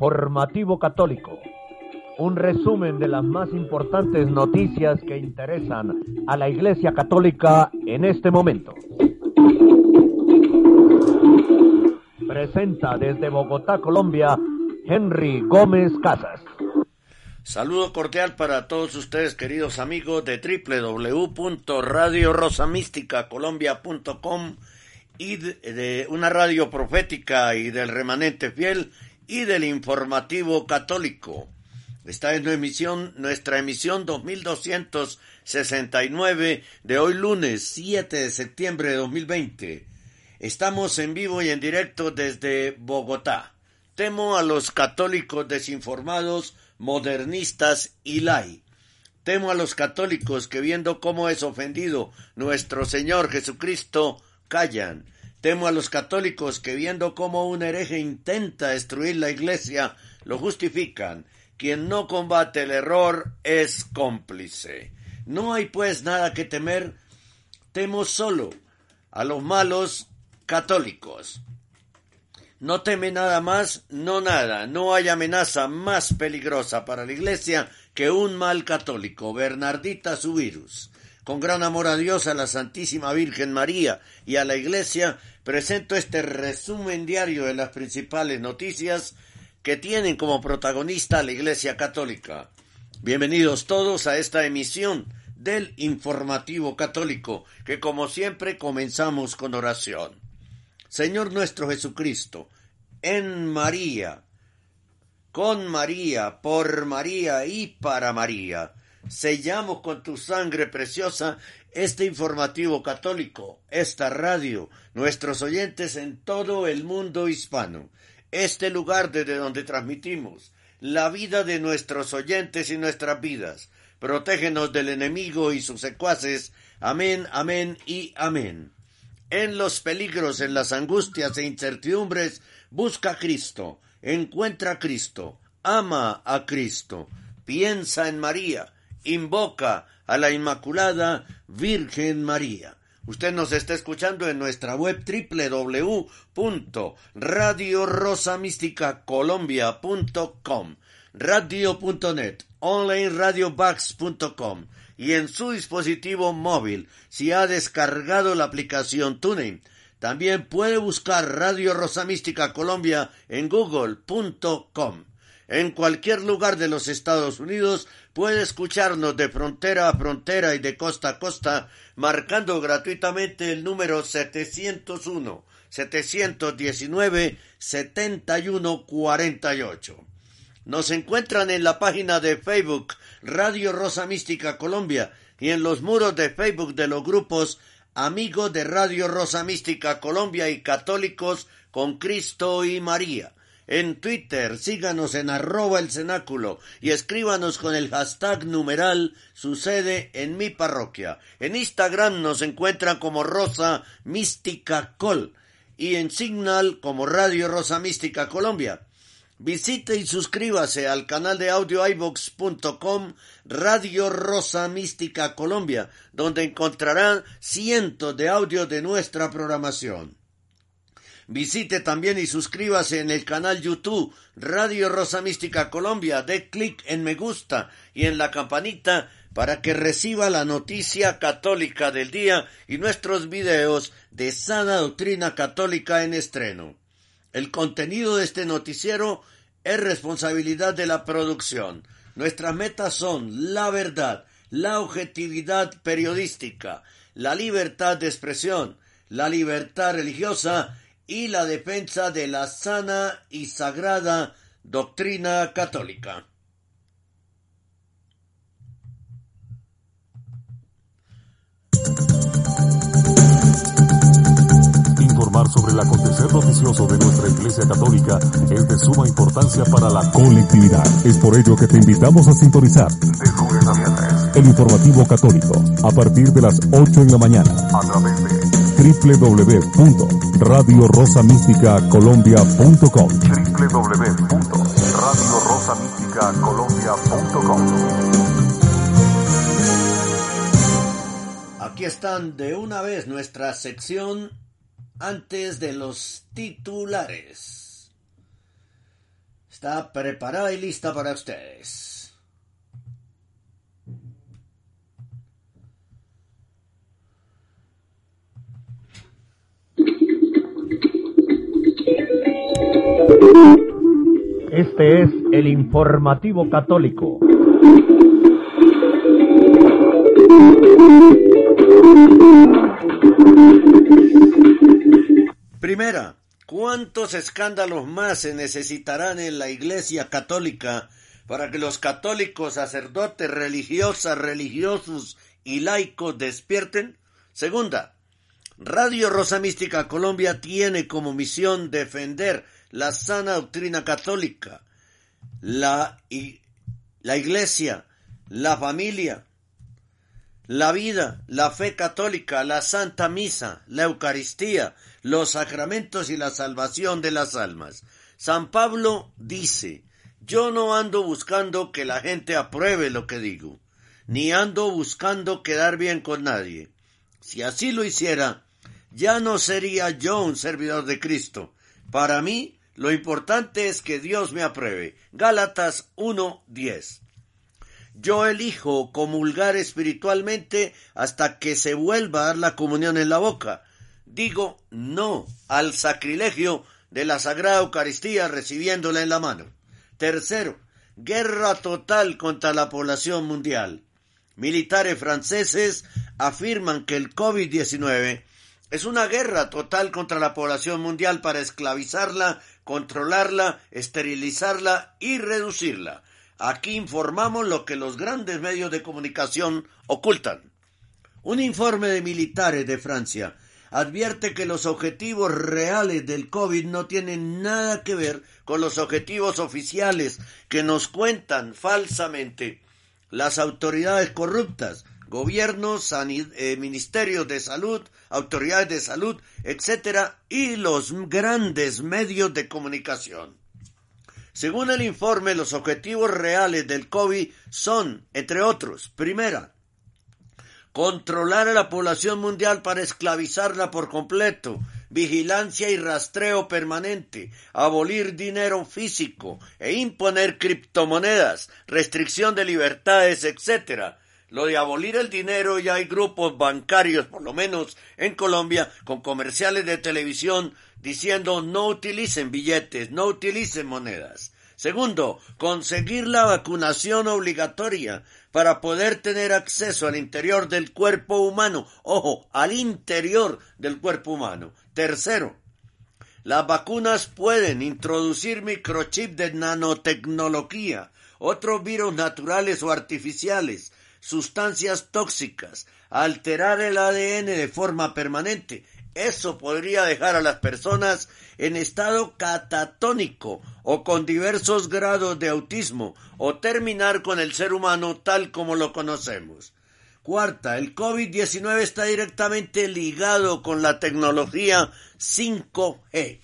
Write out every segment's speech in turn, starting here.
Informativo Católico. Un resumen de las más importantes noticias que interesan a la Iglesia Católica en este momento. Presenta desde Bogotá, Colombia, Henry Gómez Casas. Saludo cordial para todos ustedes, queridos amigos de www.radiorosamísticacolombia.com y de, una radio profética y del remanente fiel y del informativo católico. Esta es emisión, nuestra emisión 2269 de hoy lunes 7 de septiembre de 2020. Estamos en vivo y en directo desde Bogotá. Temo a los católicos desinformados, modernistas y lai. Temo a los católicos que viendo cómo es ofendido nuestro Señor Jesucristo, callan. Temo a los católicos que viendo cómo un hereje intenta destruir la iglesia, lo justifican. Quien no combate el error es cómplice. No hay pues nada que temer. Temo solo a los malos católicos. No teme nada más, no nada, no hay amenaza más peligrosa para la Iglesia que un mal católico, Bernardita su virus. Con gran amor a Dios, a la Santísima Virgen María y a la Iglesia, presento este resumen diario de las principales noticias que tienen como protagonista a la Iglesia Católica. Bienvenidos todos a esta emisión del Informativo Católico, que como siempre comenzamos con oración. Señor nuestro Jesucristo, en María, con María, por María y para María, sellamos con tu sangre preciosa este informativo católico, esta radio, nuestros oyentes en todo el mundo hispano, este lugar desde donde transmitimos la vida de nuestros oyentes y nuestras vidas. Protégenos del enemigo y sus secuaces. Amén, amén y amén. En los peligros, en las angustias e incertidumbres, busca a Cristo, encuentra a Cristo, ama a Cristo, piensa en María, invoca a la Inmaculada Virgen María. Usted nos está escuchando en nuestra web www.radiorosamísticacolombia.com, radio.net, onlineradiobugs.com y en su dispositivo móvil si ha descargado la aplicación TuneIn. También puede buscar Radio Rosa Mística Colombia en google.com. En cualquier lugar de los Estados Unidos puede escucharnos de frontera a frontera y de costa a costa marcando gratuitamente el número 701 719 7148. Nos encuentran en la página de Facebook Radio Rosa Mística Colombia y en los muros de Facebook de los grupos Amigos de Radio Rosa Mística Colombia y Católicos con Cristo y María. En Twitter síganos en arroba el cenáculo y escríbanos con el hashtag numeral sucede en mi parroquia. En Instagram nos encuentran como Rosa Mística Col y en Signal como Radio Rosa Mística Colombia. Visite y suscríbase al canal de audio iVox.com Radio Rosa Mística Colombia, donde encontrarán cientos de audios de nuestra programación. Visite también y suscríbase en el canal YouTube Radio Rosa Mística Colombia, dé clic en me gusta y en la campanita para que reciba la noticia católica del día y nuestros videos de sana doctrina católica en estreno. El contenido de este noticiero es responsabilidad de la producción. Nuestras metas son la verdad, la objetividad periodística, la libertad de expresión, la libertad religiosa y la defensa de la sana y sagrada doctrina católica. sobre el acontecer noticioso de nuestra Iglesia Católica es de suma importancia para la colectividad. Es por ello que te invitamos a sintonizar el informativo católico a partir de las 8 en la mañana a través de www.radiorosamísticacolombia.com www.radiorosamísticacolombia.com Aquí están de una vez nuestra sección antes de los titulares. está preparada y lista para ustedes. Este es el informativo católico. Primera, ¿cuántos escándalos más se necesitarán en la Iglesia Católica para que los católicos, sacerdotes, religiosas, religiosos y laicos despierten? Segunda, Radio Rosa Mística Colombia tiene como misión defender la sana doctrina católica, la, la Iglesia, la familia, la vida, la fe católica, la Santa Misa, la Eucaristía, los sacramentos y la salvación de las almas. San Pablo dice, yo no ando buscando que la gente apruebe lo que digo, ni ando buscando quedar bien con nadie. Si así lo hiciera, ya no sería yo un servidor de Cristo. Para mí, lo importante es que Dios me apruebe. Gálatas 1.10. Yo elijo comulgar espiritualmente hasta que se vuelva a dar la comunión en la boca. Digo no al sacrilegio de la Sagrada Eucaristía recibiéndola en la mano. Tercero, guerra total contra la población mundial. Militares franceses afirman que el COVID-19 es una guerra total contra la población mundial para esclavizarla, controlarla, esterilizarla y reducirla. Aquí informamos lo que los grandes medios de comunicación ocultan. Un informe de militares de Francia advierte que los objetivos reales del COVID no tienen nada que ver con los objetivos oficiales que nos cuentan falsamente las autoridades corruptas, gobiernos, eh, ministerios de salud, autoridades de salud, etcétera, y los grandes medios de comunicación. Según el informe, los objetivos reales del COVID son, entre otros, primera, controlar a la población mundial para esclavizarla por completo, vigilancia y rastreo permanente, abolir dinero físico e imponer criptomonedas, restricción de libertades, etc. Lo de abolir el dinero ya hay grupos bancarios, por lo menos en Colombia, con comerciales de televisión diciendo no utilicen billetes, no utilicen monedas. Segundo, conseguir la vacunación obligatoria para poder tener acceso al interior del cuerpo humano. Ojo, al interior del cuerpo humano. Tercero, las vacunas pueden introducir microchip de nanotecnología, otros virus naturales o artificiales, sustancias tóxicas, alterar el ADN de forma permanente, eso podría dejar a las personas en estado catatónico o con diversos grados de autismo o terminar con el ser humano tal como lo conocemos. Cuarta, el COVID-19 está directamente ligado con la tecnología 5G.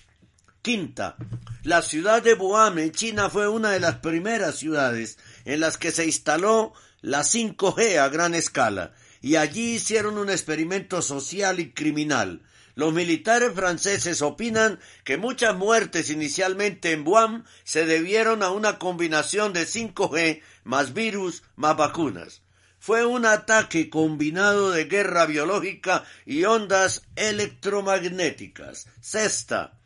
Quinta, la ciudad de Wuhan en China fue una de las primeras ciudades en las que se instaló la 5G a gran escala y allí hicieron un experimento social y criminal los militares franceses opinan que muchas muertes inicialmente en Wuhan se debieron a una combinación de 5G más virus más vacunas. Fue un ataque combinado de guerra biológica y ondas electromagnéticas. Sexta.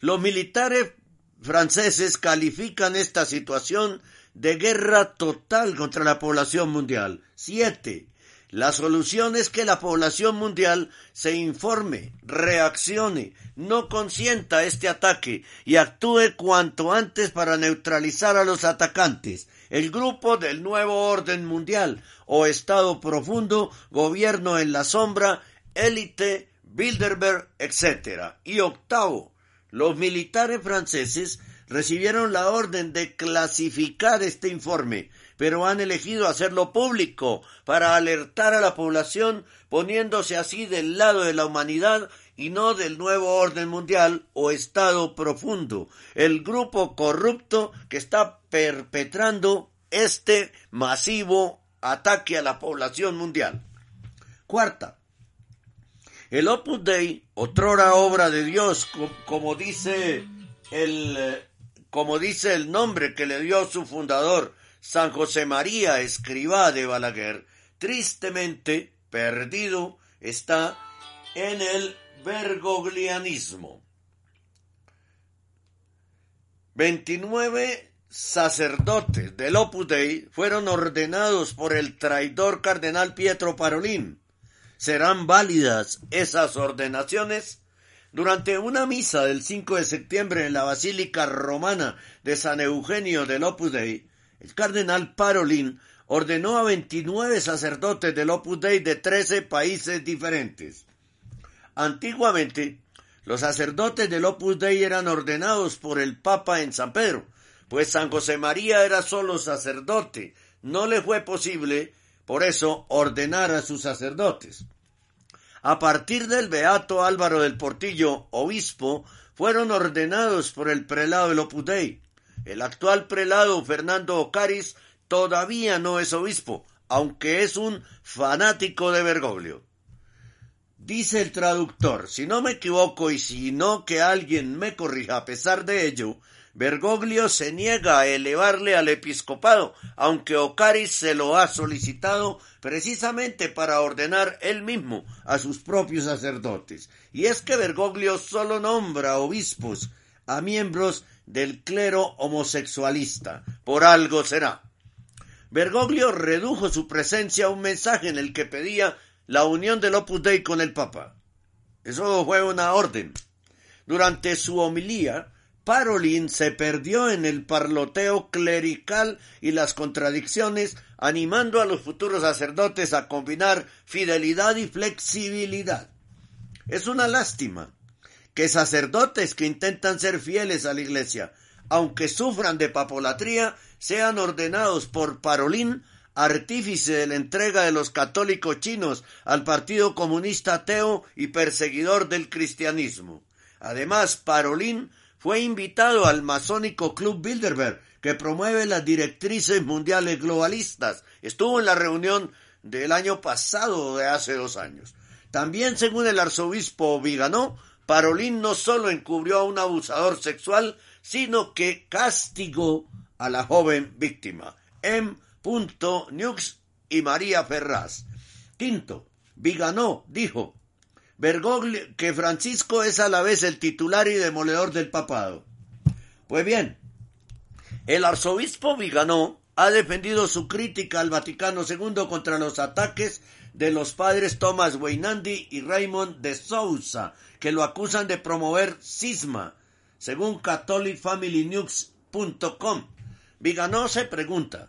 Los militares franceses califican esta situación de guerra total contra la población mundial. Siete. La solución es que la población mundial se informe, reaccione, no consienta este ataque y actúe cuanto antes para neutralizar a los atacantes. El grupo del nuevo orden mundial o Estado profundo, gobierno en la sombra, élite, Bilderberg, etc. Y octavo, los militares franceses recibieron la orden de clasificar este informe pero han elegido hacerlo público para alertar a la población poniéndose así del lado de la humanidad y no del nuevo orden mundial o Estado profundo, el grupo corrupto que está perpetrando este masivo ataque a la población mundial. Cuarta, el Opus Dei, otrora obra de Dios, como dice el como dice el nombre que le dio su fundador, San José María Escribá de Balaguer, tristemente perdido está en el bergoglianismo. 29 sacerdotes del Opus Dei fueron ordenados por el traidor cardenal Pietro Parolin. ¿Serán válidas esas ordenaciones? Durante una misa del 5 de septiembre en la Basílica Romana de San Eugenio del Opus Dei, el cardenal Parolin ordenó a 29 sacerdotes del Opus Dei de 13 países diferentes. Antiguamente, los sacerdotes del Opus Dei eran ordenados por el Papa en San Pedro, pues San José María era solo sacerdote. No le fue posible, por eso, ordenar a sus sacerdotes. A partir del beato Álvaro del Portillo, obispo, fueron ordenados por el prelado del Opus Dei. El actual prelado Fernando Ocaris todavía no es obispo, aunque es un fanático de Bergoglio. Dice el traductor, si no me equivoco y si no que alguien me corrija a pesar de ello, Bergoglio se niega a elevarle al episcopado, aunque Ocaris se lo ha solicitado precisamente para ordenar él mismo a sus propios sacerdotes. Y es que Bergoglio solo nombra obispos a miembros del clero homosexualista. Por algo será. Bergoglio redujo su presencia a un mensaje en el que pedía la unión del Opus Dei con el Papa. Eso fue una orden. Durante su homilía, Parolin se perdió en el parloteo clerical y las contradicciones, animando a los futuros sacerdotes a combinar fidelidad y flexibilidad. Es una lástima que sacerdotes que intentan ser fieles a la Iglesia, aunque sufran de papolatría, sean ordenados por Parolín artífice de la entrega de los católicos chinos al Partido Comunista Ateo y perseguidor del cristianismo. Además, Parolín fue invitado al masónico Club Bilderberg, que promueve las directrices mundiales globalistas. Estuvo en la reunión del año pasado, de hace dos años. También, según el arzobispo Viganó, Parolín no solo encubrió a un abusador sexual, sino que castigó a la joven víctima. M. Nux y María Ferraz. Quinto, Viganó dijo Bergoglio que Francisco es a la vez el titular y demoledor del papado. Pues bien, el arzobispo Viganó ha defendido su crítica al Vaticano II contra los ataques de los padres Thomas Weinandi y Raymond de Sousa, que lo acusan de promover cisma, según catholicfamilynews.com. Viganó se pregunta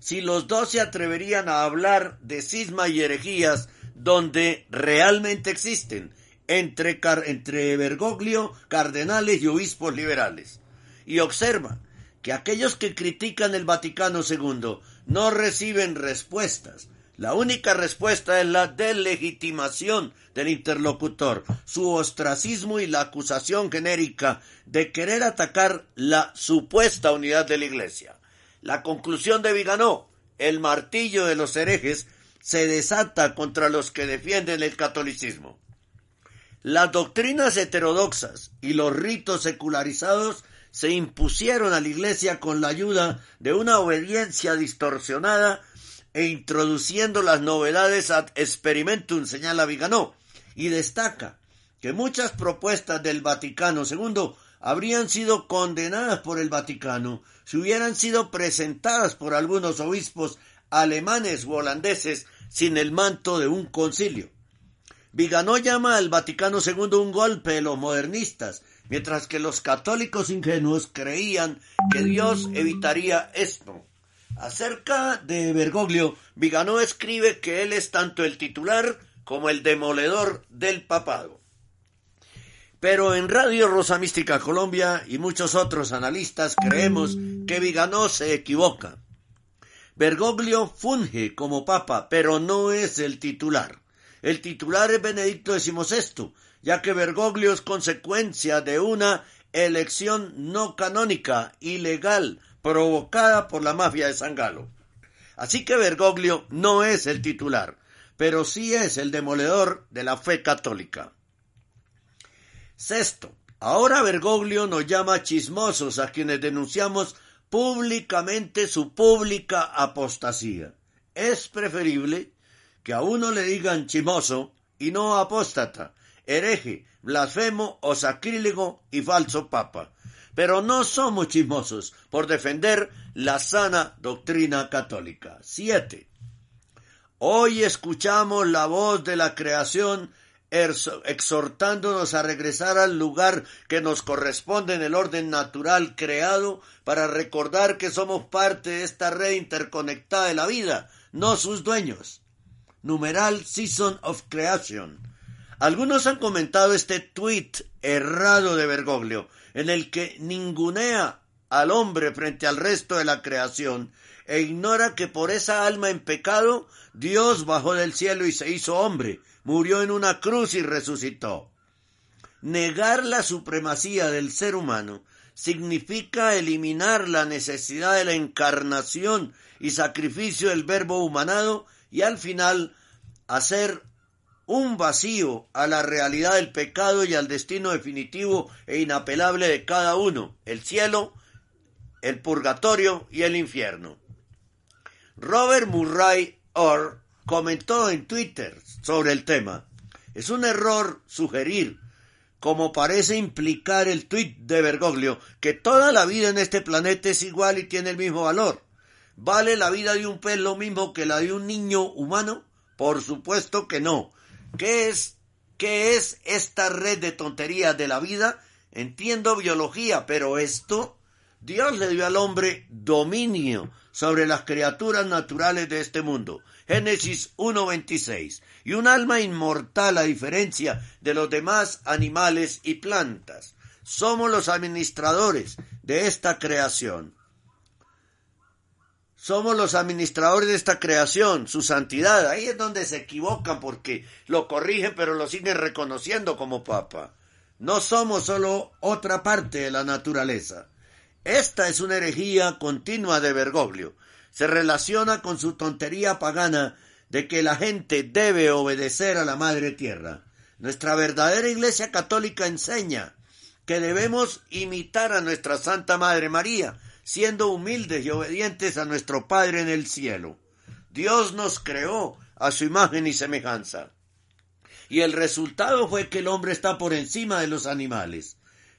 si los dos se atreverían a hablar de cisma y herejías donde realmente existen entre, entre Bergoglio, cardenales y obispos liberales. Y observa que aquellos que critican el Vaticano II no reciben respuestas. La única respuesta es la delegitimación del interlocutor, su ostracismo y la acusación genérica de querer atacar la supuesta unidad de la Iglesia. La conclusión de Viganó, el martillo de los herejes, se desata contra los que defienden el catolicismo. Las doctrinas heterodoxas y los ritos secularizados se impusieron a la Iglesia con la ayuda de una obediencia distorsionada e introduciendo las novedades ad experimentum, señala Viganó, y destaca que muchas propuestas del Vaticano II habrían sido condenadas por el Vaticano si hubieran sido presentadas por algunos obispos alemanes o holandeses sin el manto de un concilio. Viganó llama al Vaticano II un golpe de los modernistas, mientras que los católicos ingenuos creían que Dios evitaría esto. Acerca de Bergoglio, Viganó escribe que él es tanto el titular como el demoledor del papado. Pero en Radio Rosa Mística Colombia y muchos otros analistas creemos que Viganó se equivoca. Bergoglio funge como papa, pero no es el titular. El titular es Benedicto XVI, ya que Bergoglio es consecuencia de una elección no canónica, ilegal, provocada por la mafia de San Galo. Así que Bergoglio no es el titular, pero sí es el demoledor de la fe católica. Sexto, Ahora Bergoglio nos llama chismosos a quienes denunciamos públicamente su pública apostasía. Es preferible que a uno le digan chismoso y no apóstata, hereje, blasfemo o sacrílego y falso papa. Pero no somos chismosos por defender la sana doctrina católica. 7. Hoy escuchamos la voz de la creación exhortándonos a regresar al lugar que nos corresponde en el orden natural creado para recordar que somos parte de esta red interconectada de la vida, no sus dueños. Numeral Season of Creation. Algunos han comentado este tweet errado de Bergoglio, en el que ningunea al hombre frente al resto de la creación e ignora que por esa alma en pecado Dios bajó del cielo y se hizo hombre, murió en una cruz y resucitó. Negar la supremacía del ser humano significa eliminar la necesidad de la encarnación y sacrificio del verbo humanado y al final hacer un vacío a la realidad del pecado y al destino definitivo e inapelable de cada uno, el cielo, el purgatorio y el infierno. Robert Murray Orr comentó en Twitter sobre el tema. Es un error sugerir, como parece implicar el tuit de Bergoglio, que toda la vida en este planeta es igual y tiene el mismo valor. ¿Vale la vida de un pez lo mismo que la de un niño humano? Por supuesto que no. ¿Qué es, qué es esta red de tonterías de la vida? Entiendo biología, pero esto Dios le dio al hombre dominio sobre las criaturas naturales de este mundo. Génesis 1.26. Y un alma inmortal a diferencia de los demás animales y plantas. Somos los administradores de esta creación. Somos los administradores de esta creación, su santidad. Ahí es donde se equivocan porque lo corrigen pero lo siguen reconociendo como papa. No somos solo otra parte de la naturaleza. Esta es una herejía continua de Bergoglio. Se relaciona con su tontería pagana de que la gente debe obedecer a la Madre Tierra. Nuestra verdadera Iglesia Católica enseña que debemos imitar a nuestra Santa Madre María, siendo humildes y obedientes a nuestro Padre en el cielo. Dios nos creó a su imagen y semejanza. Y el resultado fue que el hombre está por encima de los animales.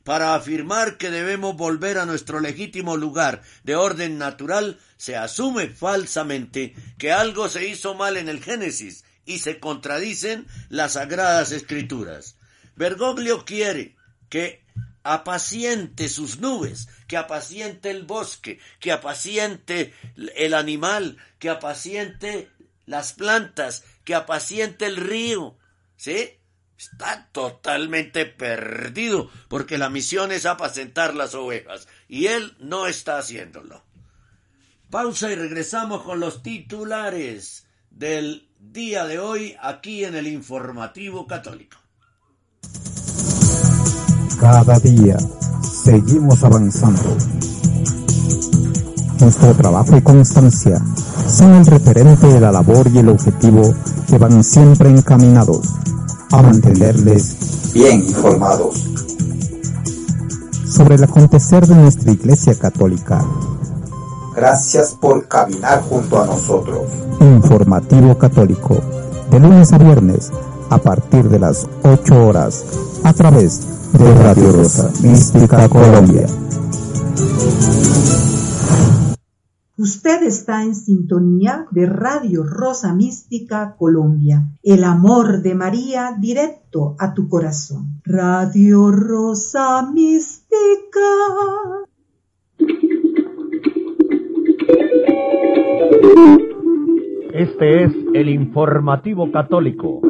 Para afirmar que debemos volver a nuestro legítimo lugar de orden natural, se asume falsamente que algo se hizo mal en el Génesis y se contradicen las sagradas escrituras. Bergoglio quiere que apaciente sus nubes, que apaciente el bosque, que apaciente el animal, que apaciente las plantas, que apaciente el río, ¿sí? Está totalmente perdido porque la misión es apacentar las ovejas y él no está haciéndolo. Pausa y regresamos con los titulares del día de hoy aquí en el informativo católico. Cada día seguimos avanzando. Nuestro trabajo y constancia son el referente de la labor y el objetivo que van siempre encaminados a mantenerles bien informados sobre el acontecer de nuestra Iglesia Católica. Gracias por caminar junto a nosotros. Informativo Católico, de lunes a viernes, a partir de las 8 horas, a través de Radio Rosa Mística Colombia. Usted está en sintonía de Radio Rosa Mística Colombia. El amor de María directo a tu corazón. Radio Rosa Mística. Este es el informativo católico.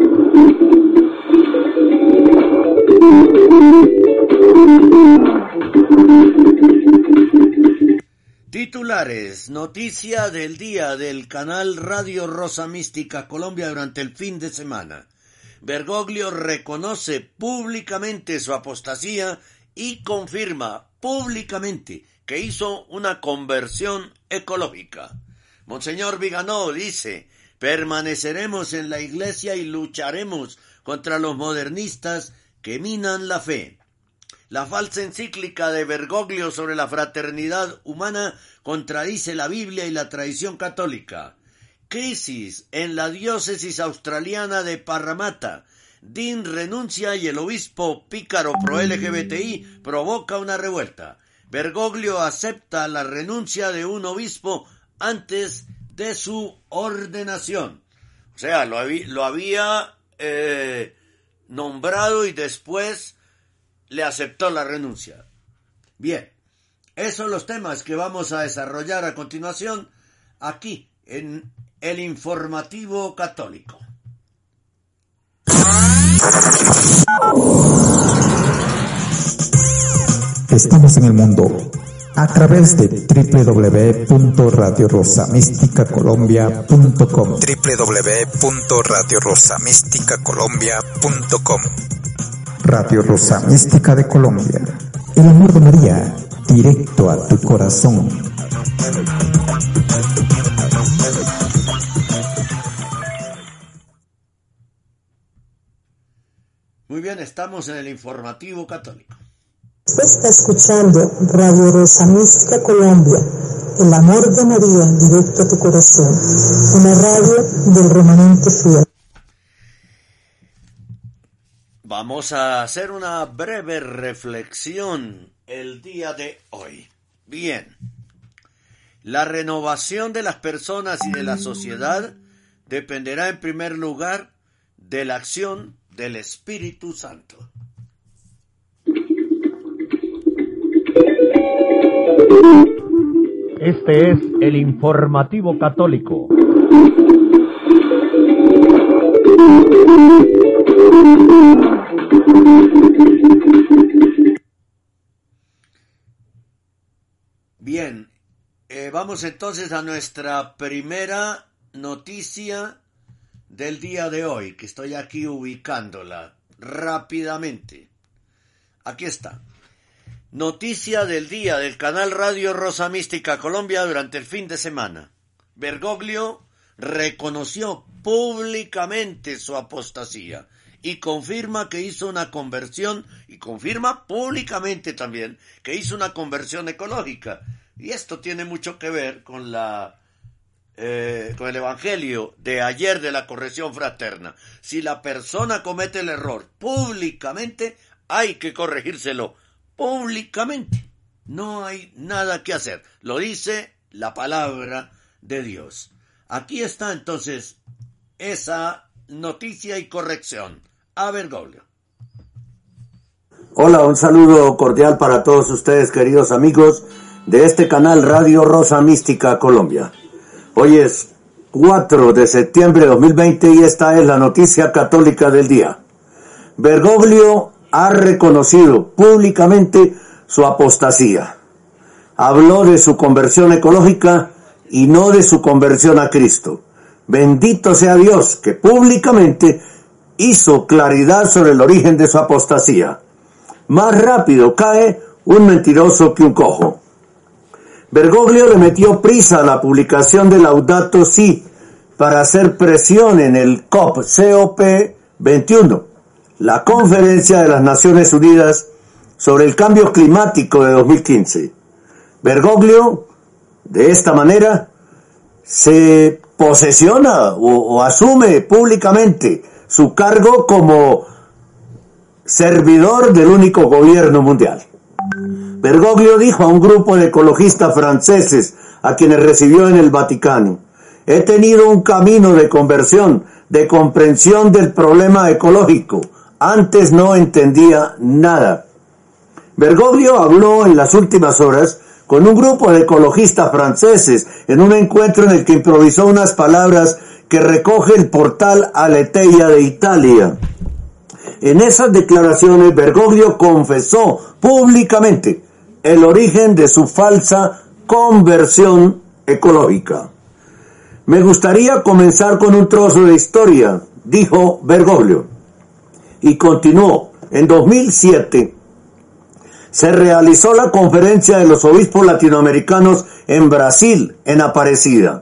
Titulares, noticia del día del canal Radio Rosa Mística Colombia durante el fin de semana. Bergoglio reconoce públicamente su apostasía y confirma públicamente que hizo una conversión ecológica. Monseñor Viganó dice, permaneceremos en la iglesia y lucharemos contra los modernistas que minan la fe. La falsa encíclica de Bergoglio sobre la fraternidad humana contradice la Biblia y la tradición católica. Crisis en la diócesis australiana de Parramatta. Dean renuncia y el obispo pícaro pro LGBTI provoca una revuelta. Bergoglio acepta la renuncia de un obispo antes de su ordenación. O sea, lo, había eh, nombrado y después le aceptó la renuncia. Bien, esos son los temas que vamos a desarrollar a continuación aquí en el informativo católico. Estamos en el mundo a través de www.radiorosamisticacolombia.com www.radiorosamisticacolombia.com Radio Rosa Mística de Colombia. El amor de María, directo a tu corazón. Muy bien, estamos en el informativo católico. Usted está escuchando Radio Rosa Mística Colombia, el amor de María directo a tu corazón, una radio del remanente fiel. Vamos a hacer una breve reflexión el día de hoy. Bien, la renovación de las personas y de la sociedad dependerá en primer lugar de la acción del Espíritu Santo. Este es el informativo católico. Bien, eh, vamos entonces a nuestra primera noticia del día de hoy, que estoy aquí ubicándola rápidamente. Aquí está. Noticia del día del canal Radio Rosa Mística Colombia durante el fin de semana. Bergoglio reconoció públicamente su apostasía y confirma que hizo una conversión y confirma públicamente también que hizo una conversión ecológica. Y esto tiene mucho que ver con la eh, con el evangelio de ayer de la corrección fraterna. Si la persona comete el error públicamente, hay que corregírselo públicamente. No hay nada que hacer. Lo dice la palabra de Dios. Aquí está entonces esa noticia y corrección. A ver, Goblio. Hola, un saludo cordial para todos ustedes, queridos amigos de este canal Radio Rosa Mística Colombia. Hoy es 4 de septiembre de 2020 y esta es la noticia católica del día. Bergoglio ha reconocido públicamente su apostasía. Habló de su conversión ecológica y no de su conversión a Cristo. Bendito sea Dios que públicamente hizo claridad sobre el origen de su apostasía. Más rápido cae un mentiroso que un cojo. Bergoglio le metió prisa a la publicación de Laudato Si para hacer presión en el COP COP 21 la Conferencia de las Naciones Unidas sobre el Cambio Climático de 2015. Bergoglio, de esta manera, se posesiona o, asume públicamente su cargo como servidor del único gobierno mundial. Bergoglio dijo a un grupo de ecologistas franceses a quienes recibió en el Vaticano, he tenido un camino de conversión, de comprensión del problema ecológico, antes no entendía nada. Bergoglio habló en las últimas horas con un grupo de ecologistas franceses en un encuentro en el que improvisó unas palabras que recoge el portal Aleteia de Italia. En esas declaraciones Bergoglio confesó públicamente el origen de su falsa conversión ecológica. Me gustaría comenzar con un trozo de historia, dijo Bergoglio y continuó. En 2007 se realizó la conferencia de los obispos latinoamericanos en Brasil, en Aparecida.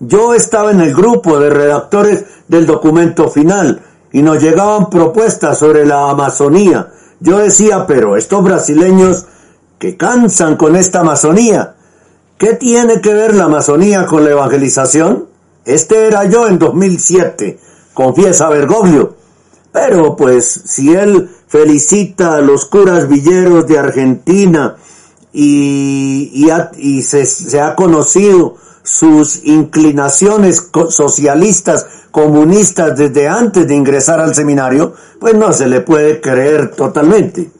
Yo estaba en el grupo de redactores del documento final y nos llegaban propuestas sobre la Amazonía, Yo decía, pero estos brasileños que cansan con esta Amazonía, ¿qué tiene que ver la Amazonía con la evangelización? Este era yo en 2007, confiesa Bergoglio. Pero pues si él felicita a los curas villeros de Argentina y, y, se, se ha conocido sus inclinaciones socialistas, comunistas desde antes de ingresar al seminario, pues no se le puede creer totalmente.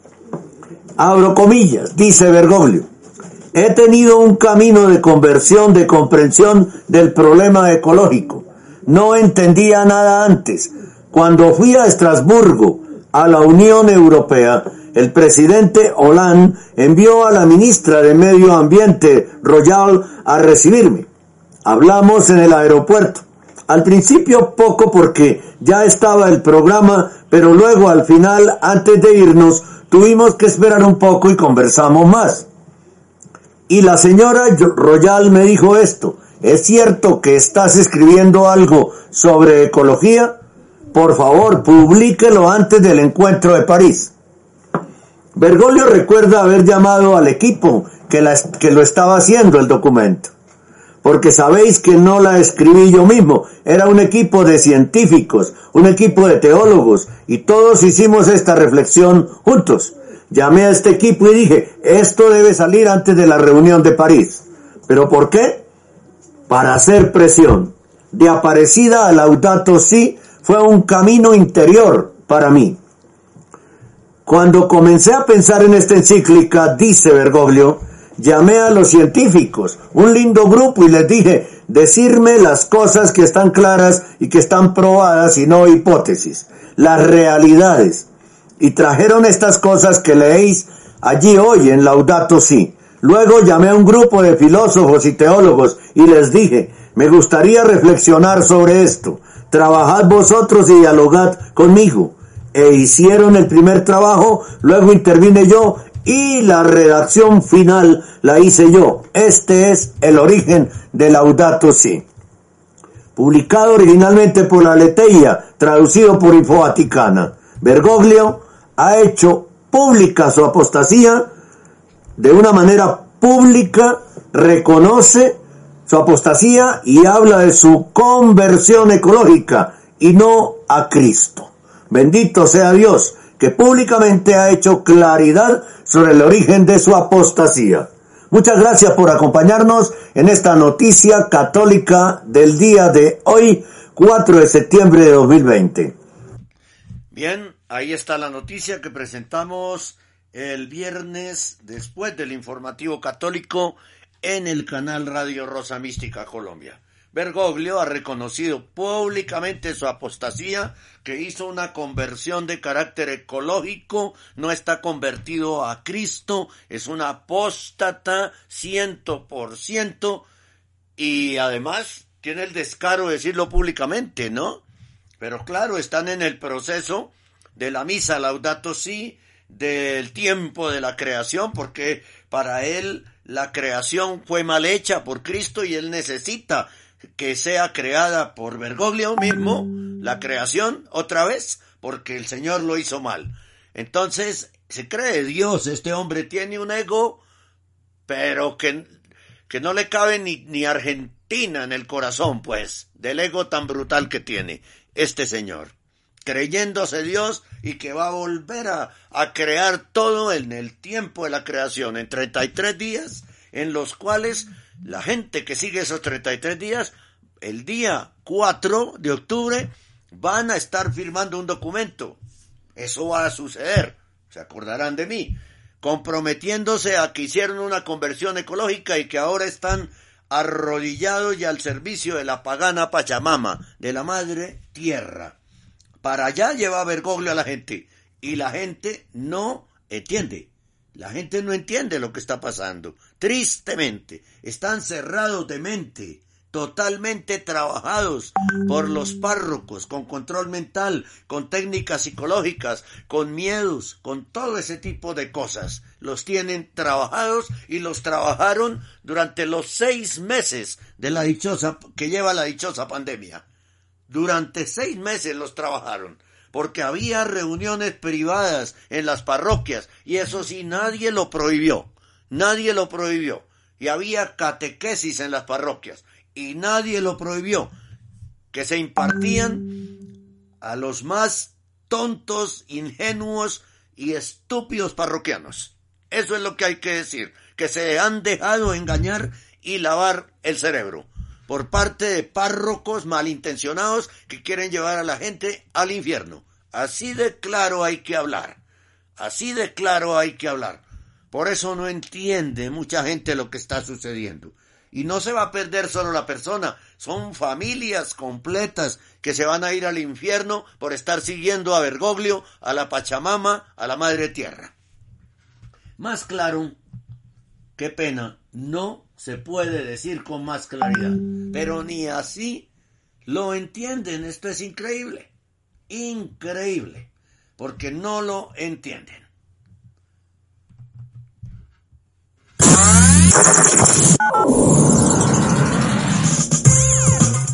Abro comillas, dice Bergoglio. He tenido un camino de conversión, de comprensión del problema ecológico. No entendía nada antes. Cuando fui a Estrasburgo, a la Unión Europea, el presidente Hollande envió a la ministra de Medio Ambiente, Royal, a recibirme. Hablamos en el aeropuerto. Al principio poco porque ya estaba el programa, pero luego al final, antes de irnos, tuvimos que esperar un poco y conversamos más. Y la señora Royal me dijo esto, ¿es cierto que estás escribiendo algo sobre ecología? Por favor, publíquelo antes del encuentro de París. Bergoglio recuerda haber llamado al equipo que, lo estaba haciendo el documento porque sabéis que no la escribí yo mismo, era un equipo de científicos, un equipo de teólogos, y todos hicimos esta reflexión juntos. Llamé a este equipo y dije, esto debe salir antes de la reunión de París. ¿Pero por qué? Para hacer presión. De Aparecida a Laudato Si fue un camino interior para mí. Cuando comencé a pensar en esta encíclica, dice Bergoglio, llamé a los científicos, un lindo grupo, y les dije, decirme las cosas que están claras y que están probadas y no hipótesis, las realidades. Y trajeron estas cosas que leéis allí hoy en Laudato Si. Luego llamé a un grupo de filósofos y teólogos y les dije, me gustaría reflexionar sobre esto. Trabajad vosotros y dialogad conmigo. E hicieron el primer trabajo, luego intervine yo y la redacción final la hice yo. Este es el origen de Laudato Si. Publicado originalmente por la Leteia, traducido por Info Vaticana. Bergoglio ha hecho pública su apostasía de una manera pública, reconoce su apostasía y habla de su conversión ecológica y no a Cristo. Bendito sea Dios que públicamente ha hecho claridad sobre el origen de su apostasía. Muchas gracias por acompañarnos en esta noticia católica del día de hoy, 4 de septiembre de 2020. Bien, ahí está la noticia que presentamos el viernes después del informativo católico en el canal Radio Rosa Mística Colombia. Bergoglio ha reconocido públicamente su apostasía, que hizo una conversión de carácter ecológico, no está convertido a Cristo, es una apóstata ciento por ciento, y además tiene el descaro de decirlo públicamente, ¿no? Pero claro, están en el proceso de la misa Laudato Si, del tiempo de la creación, porque para él la creación fue mal hecha por Cristo y él necesita que sea creada por Bergoglio mismo, la creación, otra vez, porque el Señor lo hizo mal. Entonces, se cree Dios, este hombre tiene un ego, pero que, que no le cabe ni, ni Argentina en el corazón, pues, del ego tan brutal que tiene este Señor, creyéndose Dios y que va a volver a, a crear todo en el tiempo de la creación, en 33 días, en los cuales la gente que sigue esos 33 días, el día 4 de octubre, van a estar firmando un documento. Eso va a suceder, se acordarán de mí, comprometiéndose a que hicieron una conversión ecológica y que ahora están arrodillados y al servicio de la pagana Pachamama, de la madre tierra. Para allá lleva Bergoglio a la gente y la gente no entiende. La gente no entiende lo que está pasando. Tristemente, están cerrados de mente, totalmente trabajados por los párrocos, con control mental, con técnicas psicológicas, con miedos, con todo ese tipo de cosas. Los tienen trabajados y los trabajaron durante los seis meses de la dichosa, que lleva la dichosa pandemia. Durante seis meses los trabajaron porque había reuniones privadas en las parroquias y eso sí nadie lo prohibió, nadie lo prohibió y había catequesis en las parroquias y nadie lo prohibió, que se impartían a los más tontos, ingenuos y estúpidos parroquianos. Eso es lo que hay que decir, que se han dejado engañar y lavar el cerebro por parte de párrocos malintencionados que quieren llevar a la gente al infierno. Así de claro hay que hablar. Así de claro hay que hablar. Por eso no entiende mucha gente lo que está sucediendo. Y no se va a perder solo la persona, son familias completas que se van a ir al infierno por estar siguiendo a Bergoglio, a la Pachamama, a la Madre Tierra. Más claro, qué pena, no se puede decir con más claridad, pero ni así lo entienden, esto es increíble, increíble, porque no lo entienden.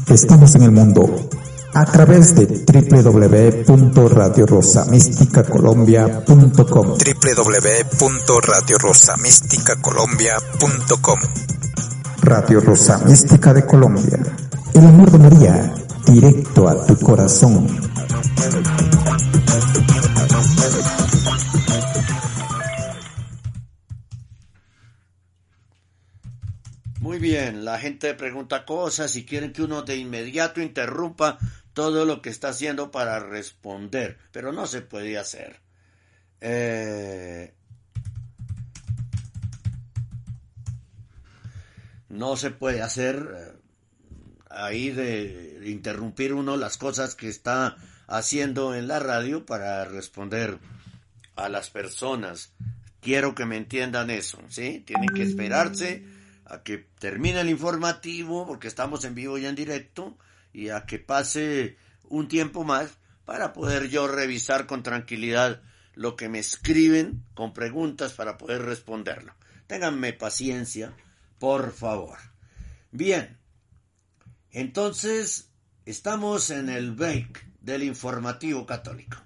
Estamos en el mundo a través de www.radiorosamísticacolombia.com www.radiorosamísticacolombia.com Radio Rosa Mística de Colombia. El amor de María, directo a tu corazón. Muy bien, la gente pregunta cosas y quieren que uno de inmediato interrumpa todo lo que está haciendo para responder, pero no se puede hacer. Eh, no se puede hacer eh, ahí de interrumpir uno las cosas que está haciendo en la radio para responder a las personas. Quiero que me entiendan eso, ¿sí? Tienen que esperarse a que termine el informativo, porque estamos en vivo y en directo, y a que pase un tiempo más para poder yo revisar con tranquilidad lo que me escriben con preguntas para poder responderlo. Ténganme paciencia, por favor. Bien, entonces estamos en el break del informativo católico.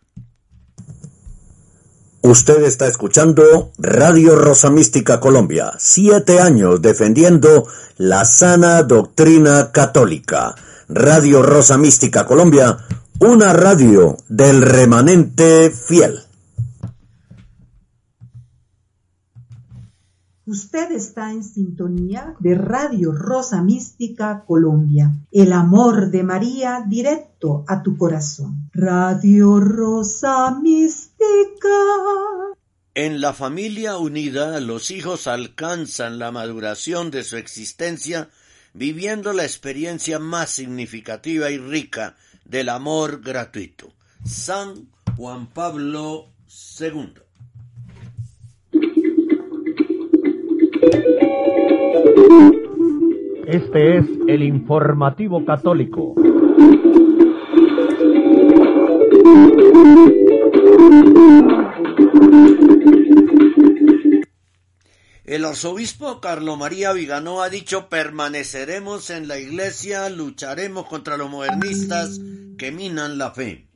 Usted está escuchando Radio Rosa Mística Colombia, siete años defendiendo la sana doctrina católica. Radio Rosa Mística Colombia, una radio del remanente fiel. Usted está en sintonía de Radio Rosa Mística Colombia. El amor de María directo a tu corazón. Radio Rosa Mística. En la familia unida, los hijos alcanzan la maduración de su existencia viviendo la experiencia más significativa y rica del amor gratuito. San Juan Pablo II. Este es el informativo católico. El arzobispo Carlo María Viganó ha dicho permaneceremos en la iglesia, lucharemos contra los modernistas que minan la fe.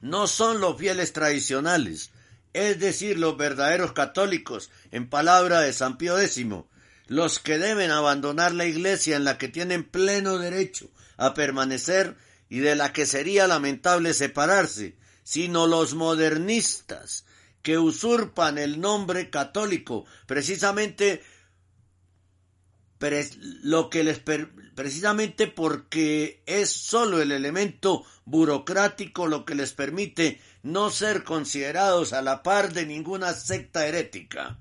No son los fieles tradicionales, es decir, los verdaderos católicos, en palabra de San Pío X, los que deben abandonar la iglesia en la que tienen pleno derecho a permanecer y de la que sería lamentable separarse, sino los modernistas, que usurpan el nombre católico, precisamente lo que les precisamente porque es solo el elemento burocrático lo que les permite no ser considerados a la par de ninguna secta herética.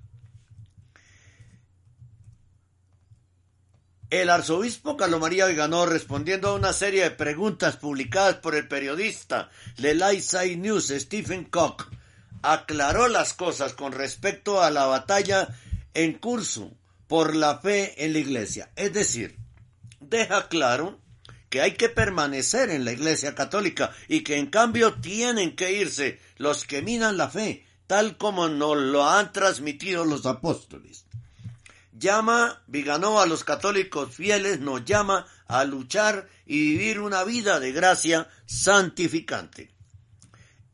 El arzobispo Carlos María Viganó, respondiendo a una serie de preguntas publicadas por el periodista de Side News Stephen Koch, aclaró las cosas con respecto a la batalla en curso por la fe en la iglesia. Es decir, deja claro que hay que permanecer en la iglesia católica y que en cambio tienen que irse los que minan la fe, tal como nos lo han transmitido los apóstoles. Llama Viganó a los católicos fieles, nos llama a luchar y vivir una vida de gracia santificante.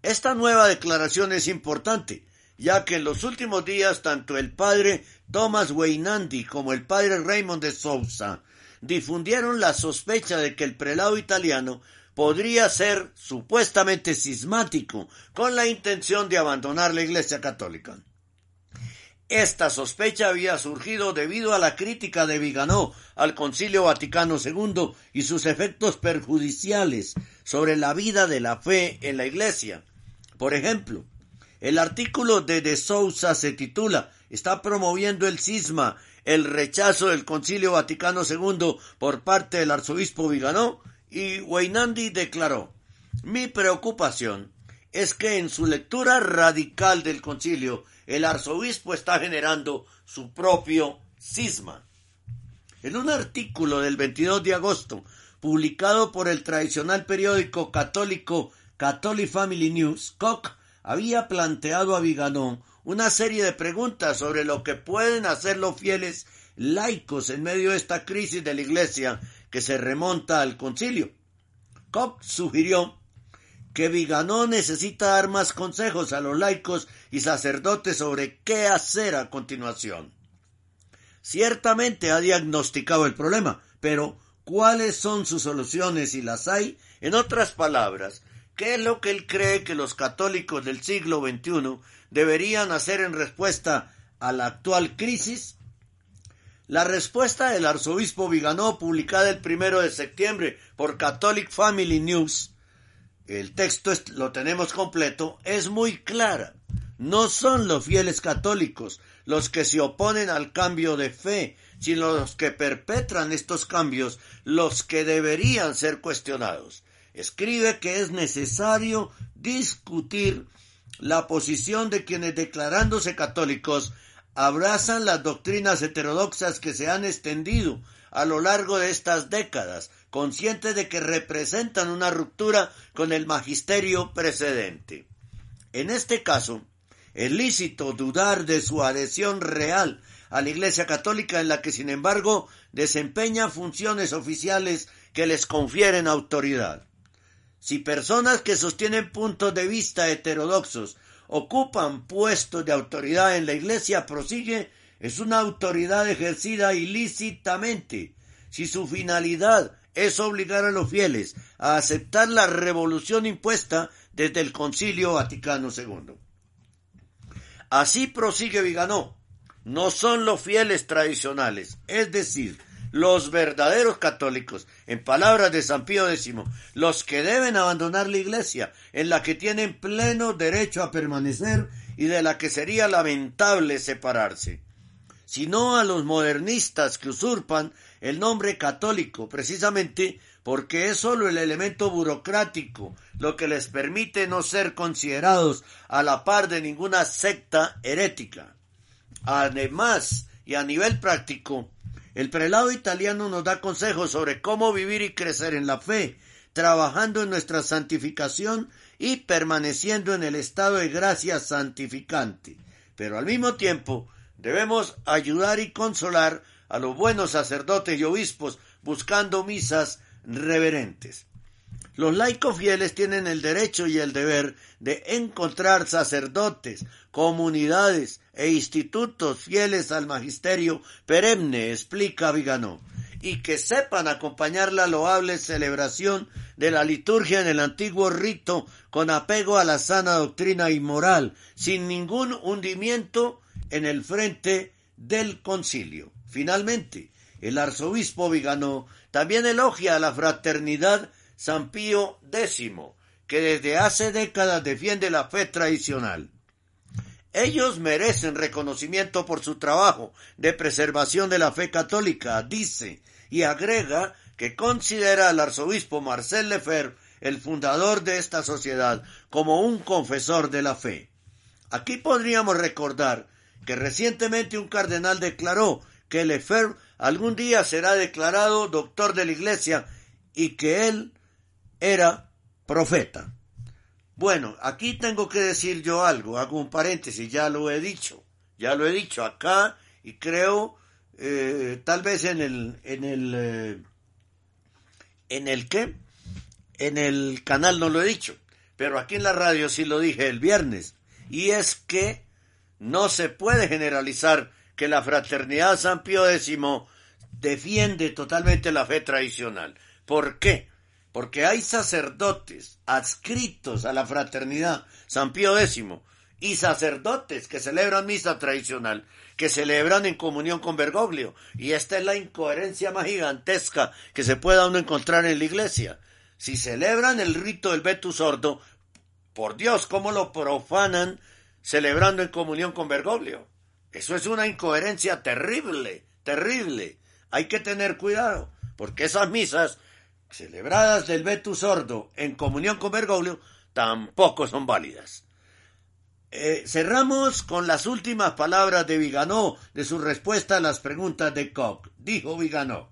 Esta nueva declaración es importante, ya que en los últimos días tanto el padre Thomas Weinandi como el padre Raymond de Sousa difundieron la sospecha de que el prelado italiano podría ser supuestamente cismático con la intención de abandonar la Iglesia Católica. Esta sospecha había surgido debido a la crítica de Viganó al Concilio Vaticano II y sus efectos perjudiciales sobre la vida de la fe en la Iglesia. Por ejemplo, el artículo de De Sousa se titula Está promoviendo el cisma, el rechazo del Concilio Vaticano II por parte del arzobispo Viganó y Weinandi declaró Mi preocupación es que en su lectura radical del concilio el arzobispo está generando su propio cisma. En un artículo del 22 de agosto, publicado por el tradicional periódico católico Catholic Family News, Koch había planteado a Viganó una serie de preguntas sobre lo que pueden hacer los fieles laicos en medio de esta crisis de la Iglesia que se remonta al concilio. Koch sugirió que Viganó necesita dar más consejos a los laicos y sacerdotes sobre qué hacer a continuación. Ciertamente ha diagnosticado el problema, pero ¿cuáles son sus soluciones si las hay? En otras palabras, ¿qué es lo que él cree que los católicos del siglo XXI deberían hacer en respuesta a la actual crisis? La respuesta del arzobispo Viganó, publicada el primero de septiembre por Catholic Family News, el texto lo tenemos completo, es muy clara. No son los fieles católicos los que se oponen al cambio de fe, sino los que perpetran estos cambios los que deberían ser cuestionados. Escribe que es necesario discutir la posición de quienes declarándose católicos abrazan las doctrinas heterodoxas que se han extendido a lo largo de estas décadas, conscientes de que representan una ruptura con el magisterio precedente. En este caso, es lícito dudar de su adhesión real a la Iglesia Católica en la que, sin embargo, desempeña funciones oficiales que les confieren autoridad. Si personas que sostienen puntos de vista heterodoxos ocupan puestos de autoridad en la Iglesia, prosigue, es una autoridad ejercida ilícitamente. Si su finalidad es obligar a los fieles a aceptar la revolución impuesta desde el Concilio Vaticano II. Así prosigue Viganó. No son los fieles tradicionales, es decir, los verdaderos católicos, en palabras de San Pío X, los que deben abandonar la iglesia, en la que tienen pleno derecho a permanecer y de la que sería lamentable separarse, sino a los modernistas que usurpan el nombre católico, precisamente porque es sólo el elemento burocrático lo que les permite no ser considerados a la par de ninguna secta herética. Además, y a nivel práctico, el prelado italiano nos da consejos sobre cómo vivir y crecer en la fe, trabajando en nuestra santificación y permaneciendo en el estado de gracia santificante. Pero al mismo tiempo debemos ayudar y consolar a los buenos sacerdotes y obispos buscando misas reverentes. Los laicos fieles tienen el derecho y el deber de encontrar sacerdotes, comunidades e institutos fieles al magisterio perenne, explica Viganó, y que sepan acompañar la loable celebración de la liturgia en el antiguo rito con apego a la sana doctrina y moral, sin ningún hundimiento en el frente del concilio. Finalmente, el arzobispo Viganó también elogia a la fraternidad San Pío X, que desde hace décadas defiende la fe tradicional. Ellos merecen reconocimiento por su trabajo de preservación de la fe católica, dice, y agrega que considera al arzobispo Marcel Lefebvre, el fundador de esta sociedad, como un confesor de la fe. Aquí podríamos recordar que recientemente un cardenal declaró que Lefebvre algún día será declarado doctor de la Iglesia y que él era profeta. Bueno, aquí tengo que decir yo algo, hago un paréntesis, ya lo he dicho, ya lo he dicho acá y creo eh, tal vez en el en el eh, en el qué en el canal no lo he dicho, pero aquí en la radio sí lo dije el viernes, y es que no se puede generalizar que la fraternidad San Pío X defiende totalmente la fe tradicional. ¿Por qué? Porque hay sacerdotes adscritos a la fraternidad San Pío X y sacerdotes que celebran misa tradicional, que celebran en comunión con Bergoglio. Y esta es la incoherencia más gigantesca que se pueda uno encontrar en la iglesia. Si celebran el rito del Betu Sordo, por Dios, ¿cómo lo profanan celebrando en comunión con Bergoglio? Eso es una incoherencia terrible, terrible. Hay que tener cuidado, porque esas misas celebradas del Betu Sordo en comunión con Bergoglio tampoco son válidas. Eh, cerramos con las últimas palabras de Viganó de su respuesta a las preguntas de Koch. Dijo Viganó,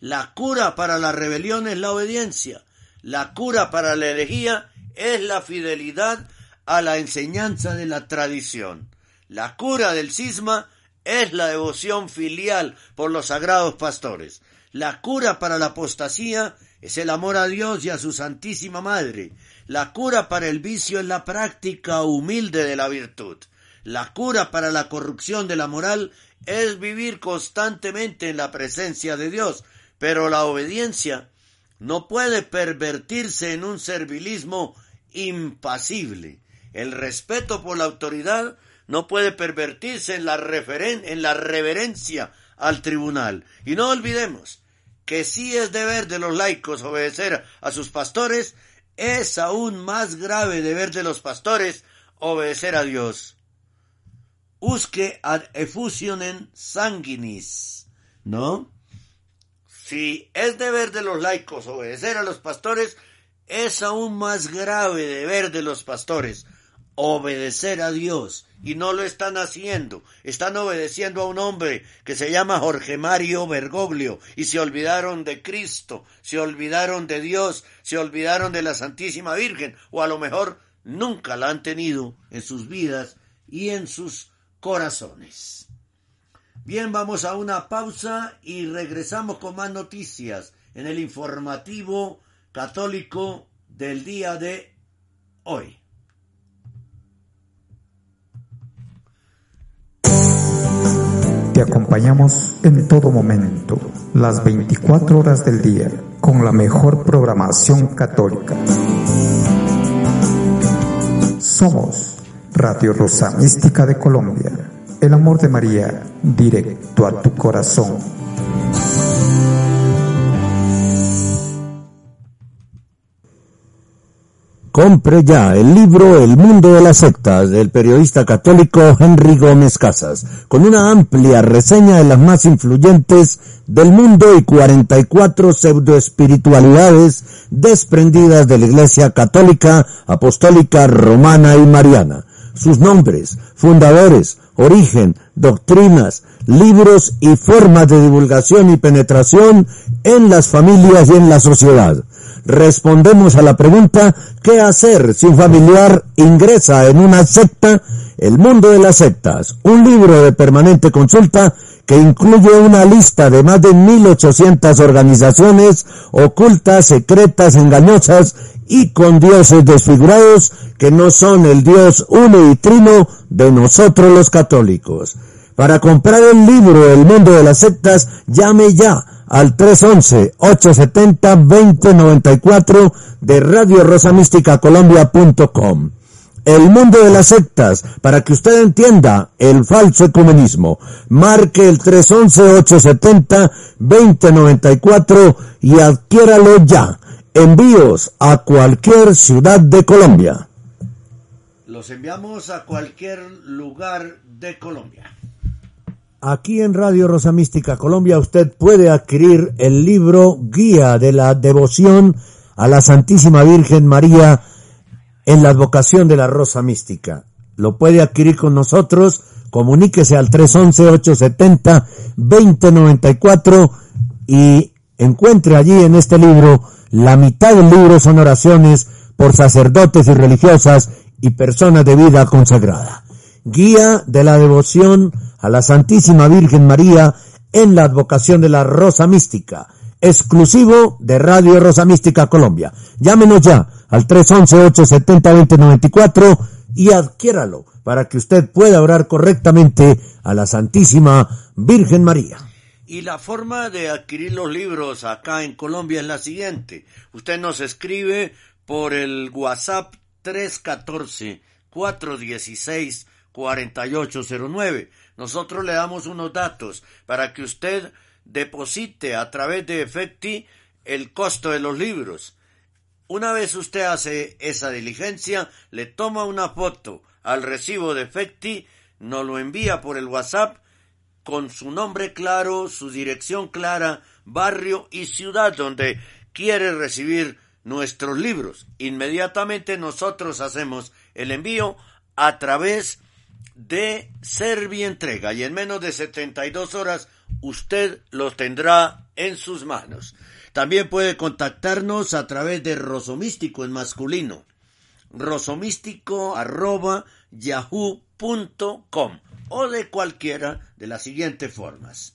la cura para la rebelión es la obediencia, la cura para la herejía es la fidelidad a la enseñanza de la tradición. La cura del cisma es la devoción filial por los sagrados pastores. La cura para la apostasía es el amor a Dios y a su Santísima Madre. La cura para el vicio es la práctica humilde de la virtud. La cura para la corrupción de la moral es vivir constantemente en la presencia de Dios, pero la obediencia no puede pervertirse en un servilismo impasible. El respeto por la autoridad no puede pervertirse en la, en la reverencia al tribunal. Y no olvidemos que si es deber de los laicos obedecer a sus pastores, es aún más grave deber de los pastores obedecer a Dios. Usque ad effusionen sanguinis, ¿no? Si es deber de los laicos obedecer a los pastores, es aún más grave deber de los pastores obedecer a Dios y no lo están haciendo. Están obedeciendo a un hombre que se llama Jorge Mario Bergoglio y se olvidaron de Cristo, se olvidaron de Dios, se olvidaron de la Santísima Virgen o a lo mejor nunca la han tenido en sus vidas y en sus corazones. Bien, vamos a una pausa y regresamos con más noticias en el informativo católico del día de hoy. Te acompañamos en todo momento, las 24 horas del día, con la mejor programación católica. Somos Radio Rosa Mística de Colombia, el amor de María, directo a tu corazón. Compre ya el libro El mundo de las sectas del periodista católico Henry Gómez Casas, con una amplia reseña de las más influyentes del mundo y 44 pseudoespiritualidades desprendidas de la Iglesia católica, apostólica, romana y mariana. Sus nombres, fundadores, origen, doctrinas, libros y formas de divulgación y penetración en las familias y en la sociedad respondemos a la pregunta ¿qué hacer si un familiar ingresa en una secta? El mundo de las sectas, un libro de permanente consulta que incluye una lista de más de 1800 organizaciones ocultas, secretas, engañosas y con dioses desfigurados que no son el Dios uno y trino de nosotros los católicos. Para comprar el libro El mundo de las sectas, llame ya al 311-870-2094 de Radio Rosa Mística Colombia.com. El mundo de las sectas, para que usted entienda el falso ecumenismo. Marque el 311-870-2094 y adquiéralo ya. Envíos a cualquier ciudad de Colombia. Los enviamos a cualquier lugar de Colombia. Aquí en Radio Rosa Mística Colombia usted puede adquirir el libro Guía de la Devoción a la Santísima Virgen María en la advocación de la Rosa Mística. Lo puede adquirir con nosotros, comuníquese al 311-870-2094 y encuentre allí en este libro, la mitad del libro son oraciones por sacerdotes y religiosas y personas de vida consagrada. Guía de la devoción a la Santísima Virgen María en la advocación de la Rosa Mística. exclusivo de Radio Rosa Mística Colombia. Llámenos ya al 311-870-2094 y adquiéralo para que usted pueda orar correctamente a la Santísima Virgen María. Y la forma de adquirir los libros acá en Colombia es la siguiente. Usted nos escribe por el WhatsApp 314-416-4809. Nosotros le damos unos datos para que usted deposite a través de Efecti el costo de los libros. Una vez usted hace esa diligencia, le toma una foto al recibo de Efecti, nos lo envía por el WhatsApp con su nombre claro, su dirección clara, barrio y ciudad donde quiere recibir nuestros libros. Inmediatamente nosotros hacemos el envío a través de Servientrega y en menos de 72 horas usted los tendrá en sus manos. También puede contactarnos a través de Rosomístico en masculino. Rosomístico arroba yahoo.com o de cualquiera de las siguientes formas.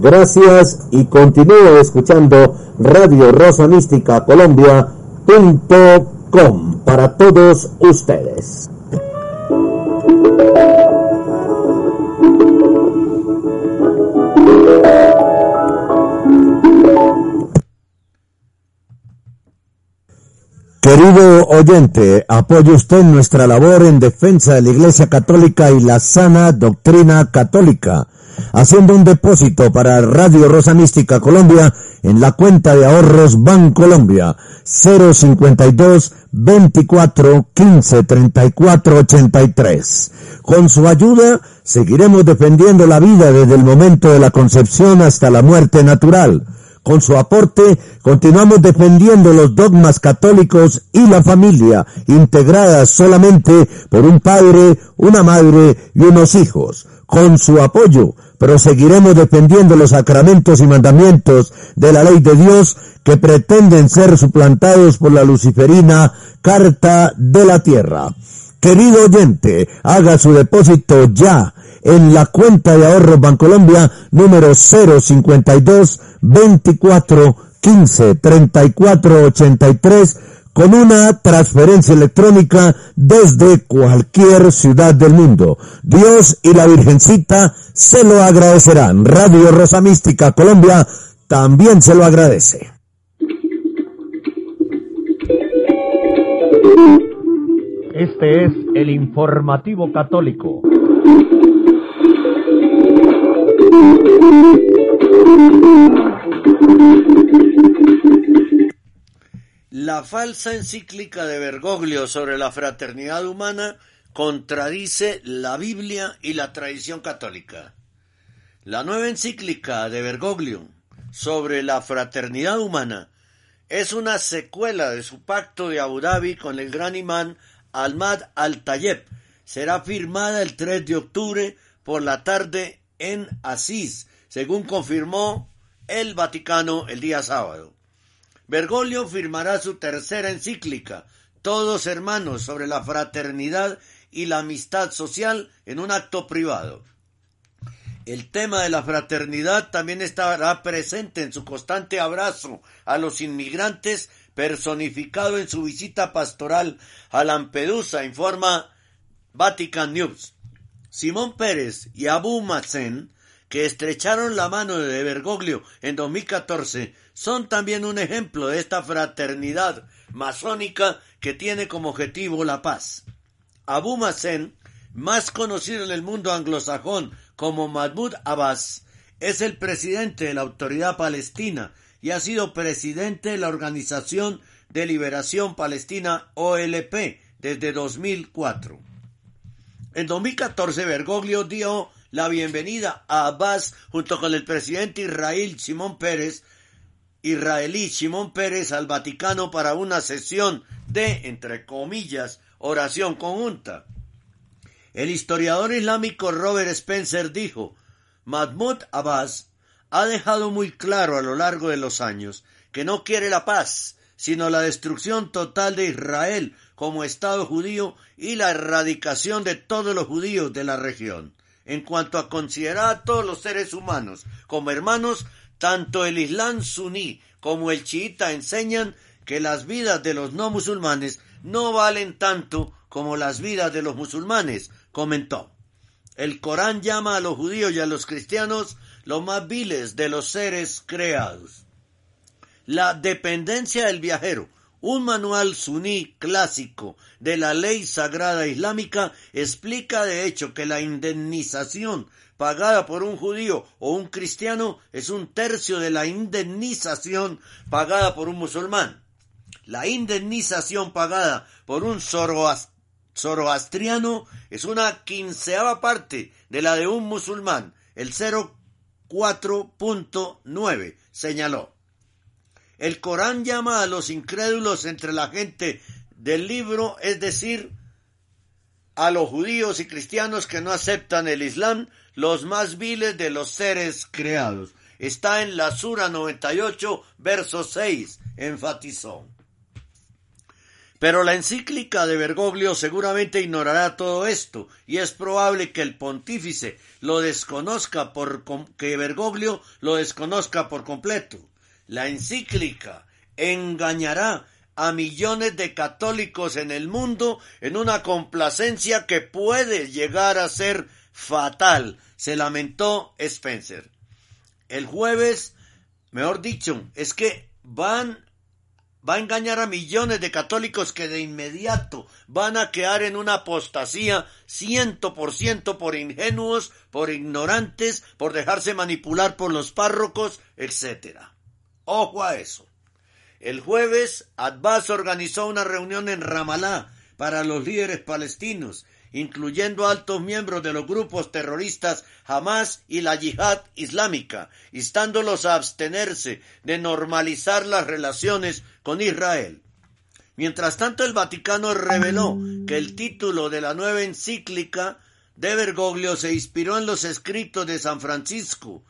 Gracias y continúe escuchando Radio Rosa Mística Colombia.com para todos ustedes. Querido oyente, apoye usted nuestra labor en defensa de la Iglesia Católica y la sana doctrina católica, haciendo un depósito para Radio Rosa Mística Colombia en la cuenta de ahorros Bancolombia 052 24 15 34 83. Con su ayuda seguiremos defendiendo la vida desde el momento de la concepción hasta la muerte natural con su aporte, continuamos defendiendo los dogmas católicos y la familia, integradas solamente por un padre, una madre y unos hijos. Con su apoyo, proseguiremos defendiendo los sacramentos y mandamientos de la ley de Dios que pretenden ser suplantados por la luciferina Carta de la Tierra. Querido oyente, haga su depósito ya en la cuenta de ahorros Bancolombia número 052 24 15 34 83 con una transferencia electrónica desde cualquier ciudad del mundo. Dios y la Virgencita se lo agradecerán. Radio Rosa Mística Colombia también se lo agradece. Este es el informativo católico. La falsa encíclica de Bergoglio sobre la fraternidad humana contradice la Biblia y la tradición católica. La nueva encíclica de Bergoglio sobre la fraternidad humana es una secuela de su pacto de Abu Dhabi con el gran imán Ahmad al-Tayeb. Será firmada el 3 de octubre por la tarde en Asís, según confirmó el Vaticano el día sábado. Bergoglio firmará su tercera encíclica, Todos hermanos, sobre la fraternidad y la amistad social en un acto privado. El tema de la fraternidad también estará presente en su constante abrazo a los inmigrantes personificado en su visita pastoral a Lampedusa, informa Vatican News. Simón Pérez y Abu Mazen que estrecharon la mano de Bergoglio en 2014 son también un ejemplo de esta fraternidad masónica que tiene como objetivo la paz. Abu Mazen, más conocido en el mundo anglosajón como Mahmoud Abbas, es el presidente de la Autoridad Palestina y ha sido presidente de la Organización de Liberación Palestina OLP desde 2004. En 2014 Bergoglio dio la bienvenida a Abbas junto con el presidente Israel Simón Pérez, israelí Simón Pérez al Vaticano para una sesión de, entre comillas, oración conjunta. El historiador islámico Robert Spencer dijo, Mahmoud Abbas ha dejado muy claro a lo largo de los años que no quiere la paz, sino la destrucción total de Israel como Estado judío y la erradicación de todos los judíos de la región. En cuanto a considerar a todos los seres humanos como hermanos, tanto el Islam suní como el chiita enseñan que las vidas de los no musulmanes no valen tanto como las vidas de los musulmanes, comentó. El Corán llama a los judíos y a los cristianos los más viles de los seres creados. La dependencia del viajero, un manual suní clásico de la ley sagrada islámica, explica de hecho que la indemnización pagada por un judío o un cristiano es un tercio de la indemnización pagada por un musulmán. La indemnización pagada por un zoroastriano es una quinceava parte de la de un musulmán, el 0,4.9, señaló. El Corán llama a los incrédulos entre la gente del libro, es decir, a los judíos y cristianos que no aceptan el Islam, los más viles de los seres creados. Está en la Sura 98, verso 6, enfatizó. Pero la encíclica de Bergoglio seguramente ignorará todo esto, y es probable que el pontífice lo desconozca por que Bergoglio lo desconozca por completo. La encíclica engañará a millones de católicos en el mundo en una complacencia que puede llegar a ser fatal, se lamentó Spencer. El jueves, mejor dicho, es que van va a engañar a millones de católicos que de inmediato van a quedar en una apostasía ciento por ciento por ingenuos, por ignorantes, por dejarse manipular por los párrocos, etc. Ojo a eso. El jueves, Abbas organizó una reunión en Ramallah para los líderes palestinos incluyendo altos miembros de los grupos terroristas Hamas y la Yihad Islámica, instándolos a abstenerse de normalizar las relaciones con Israel. Mientras tanto, el Vaticano reveló que el título de la nueva encíclica de Bergoglio se inspiró en los escritos de San Francisco.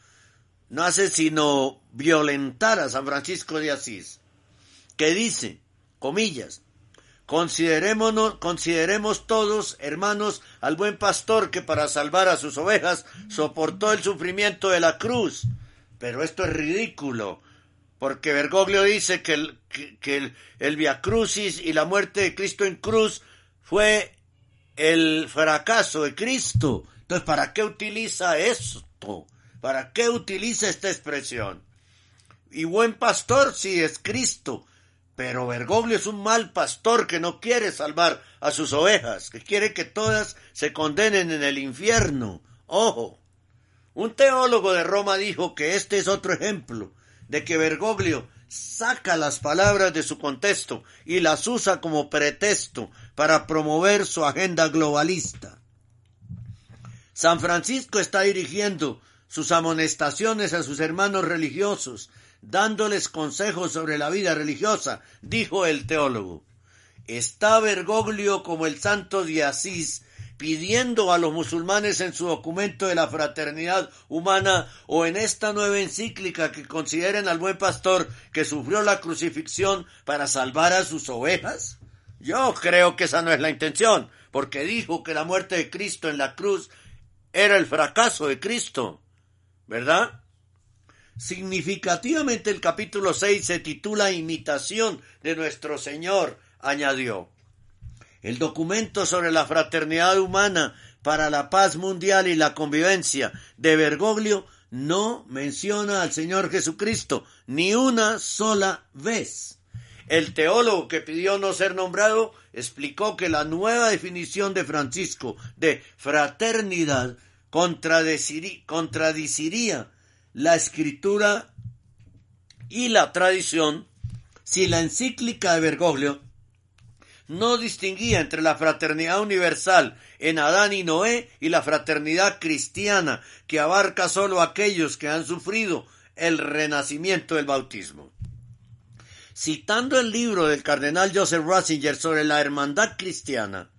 No hace sino violentar a San Francisco de Asís, que dice, comillas, consideremos todos, hermanos, al buen pastor que para salvar a sus ovejas soportó el sufrimiento de la cruz. Pero esto es ridículo, porque Bergoglio dice que el, que, el, Via Crucis y la muerte de Cristo en cruz fue el fracaso de Cristo. Entonces, ¿para qué utiliza esto? ¿Para qué utiliza esta expresión? Y buen pastor si es Cristo, pero Bergoglio es un mal pastor que no quiere salvar a sus ovejas, que quiere que todas se condenen en el infierno. Ojo. Un teólogo de Roma dijo que este es otro ejemplo de que Bergoglio saca las palabras de su contexto y las usa como pretexto para promover su agenda globalista. San Francisco está dirigiendo sus amonestaciones a sus hermanos religiosos dándoles consejos sobre la vida religiosa, dijo el teólogo. Está Bergoglio como el santo de Asís pidiendo a los musulmanes en su documento de la fraternidad humana o en esta nueva encíclica que consideren al buen pastor que sufrió la crucifixión para salvar a sus ovejas? Yo creo que esa no es la intención, porque dijo que la muerte de Cristo en la cruz era el fracaso de Cristo, ¿verdad? Significativamente el capítulo 6 se titula Imitación de nuestro Señor, añadió. El documento sobre la fraternidad humana para la paz mundial y la convivencia de Bergoglio no menciona al Señor Jesucristo ni una sola vez. El teólogo que pidió no ser nombrado explicó que la nueva definición de Francisco de fraternidad contradiciría la escritura y la tradición si la encíclica de Bergoglio no distinguía entre la fraternidad universal en Adán y Noé y la fraternidad cristiana que abarca solo a aquellos que han sufrido el renacimiento del bautismo. Citando el libro del cardenal Joseph Ratzinger sobre la hermandad cristiana,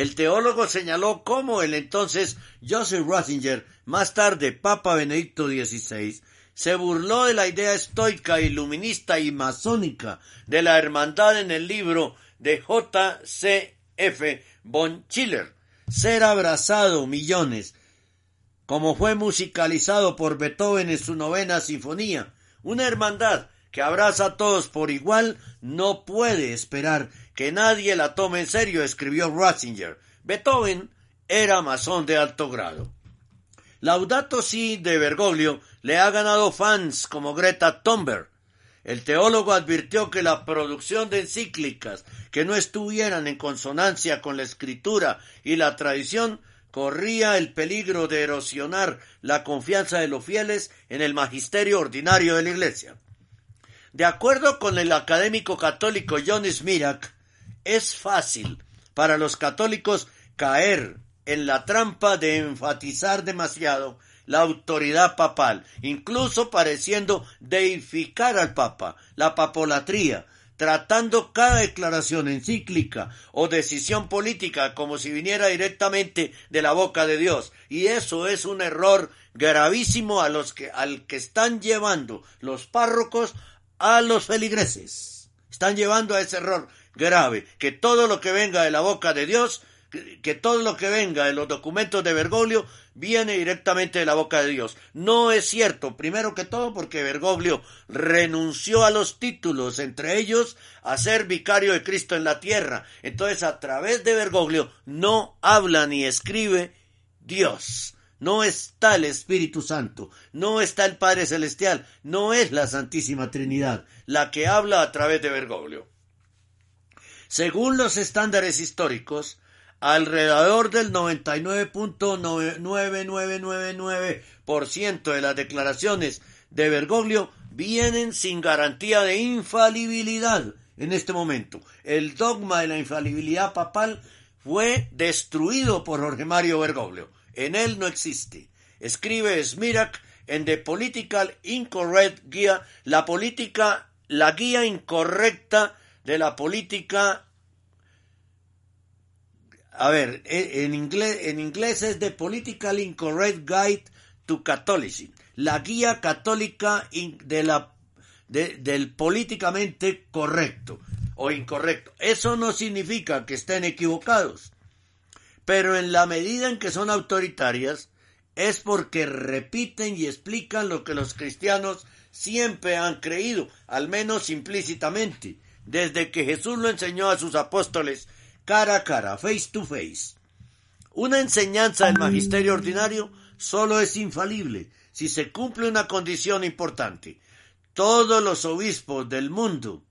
el teólogo señaló cómo el entonces Joseph Ratzinger, más tarde Papa Benedicto XVI, se burló de la idea estoica, iluminista y masónica de la hermandad en el libro de J. C. F. von Schiller, Ser abrazado millones, como fue musicalizado por Beethoven en su novena sinfonía, una hermandad que abraza a todos por igual no puede esperar que nadie la tome en serio, escribió Ratzinger. Beethoven era masón de alto grado. Laudato Si de Bergoglio le ha ganado fans como Greta Thunberg. El teólogo advirtió que la producción de encíclicas que no estuvieran en consonancia con la escritura y la tradición corría el peligro de erosionar la confianza de los fieles en el magisterio ordinario de la Iglesia. De acuerdo con el académico católico John Smirak, es fácil para los católicos caer en la trampa de enfatizar demasiado la autoridad papal, incluso pareciendo deificar al Papa, la papolatría, tratando cada declaración encíclica o decisión política como si viniera directamente de la boca de Dios. Y eso es un error gravísimo a los que, al que están llevando los párrocos a los feligreses. Están llevando a ese error grave, que todo lo que venga de la boca de Dios que todo lo que venga de los documentos de Bergoglio viene directamente de la boca de Dios. No es cierto, primero que todo porque Bergoglio renunció a los títulos, entre ellos a ser vicario de Cristo en la tierra. Entonces a través de Bergoglio no habla ni escribe Dios. No está el Espíritu Santo, no está el Padre Celestial, no es la Santísima Trinidad la que habla a través de Bergoglio. Según los estándares históricos, alrededor del 99.9999% de las declaraciones de Bergoglio vienen sin garantía de infalibilidad en este momento. El dogma de la infalibilidad papal fue destruido por Jorge Mario Bergoglio. En él no existe. Escribe Smirak en The Political Incorrect Guía, la política, la guía incorrecta de la política. A ver, en inglés, en inglés es The Political Incorrect Guide to Catholicism, la guía católica de la, del políticamente correcto o incorrecto. Eso no significa que estén equivocados, pero en la medida en que son autoritarias, es porque repiten y explican lo que los cristianos siempre han creído, al menos implícitamente, desde que Jesús lo enseñó a sus apóstoles cara a cara, face to face. Una enseñanza del magisterio ordinario solo es infalible si se cumple una condición importante. Todos los obispos del mundo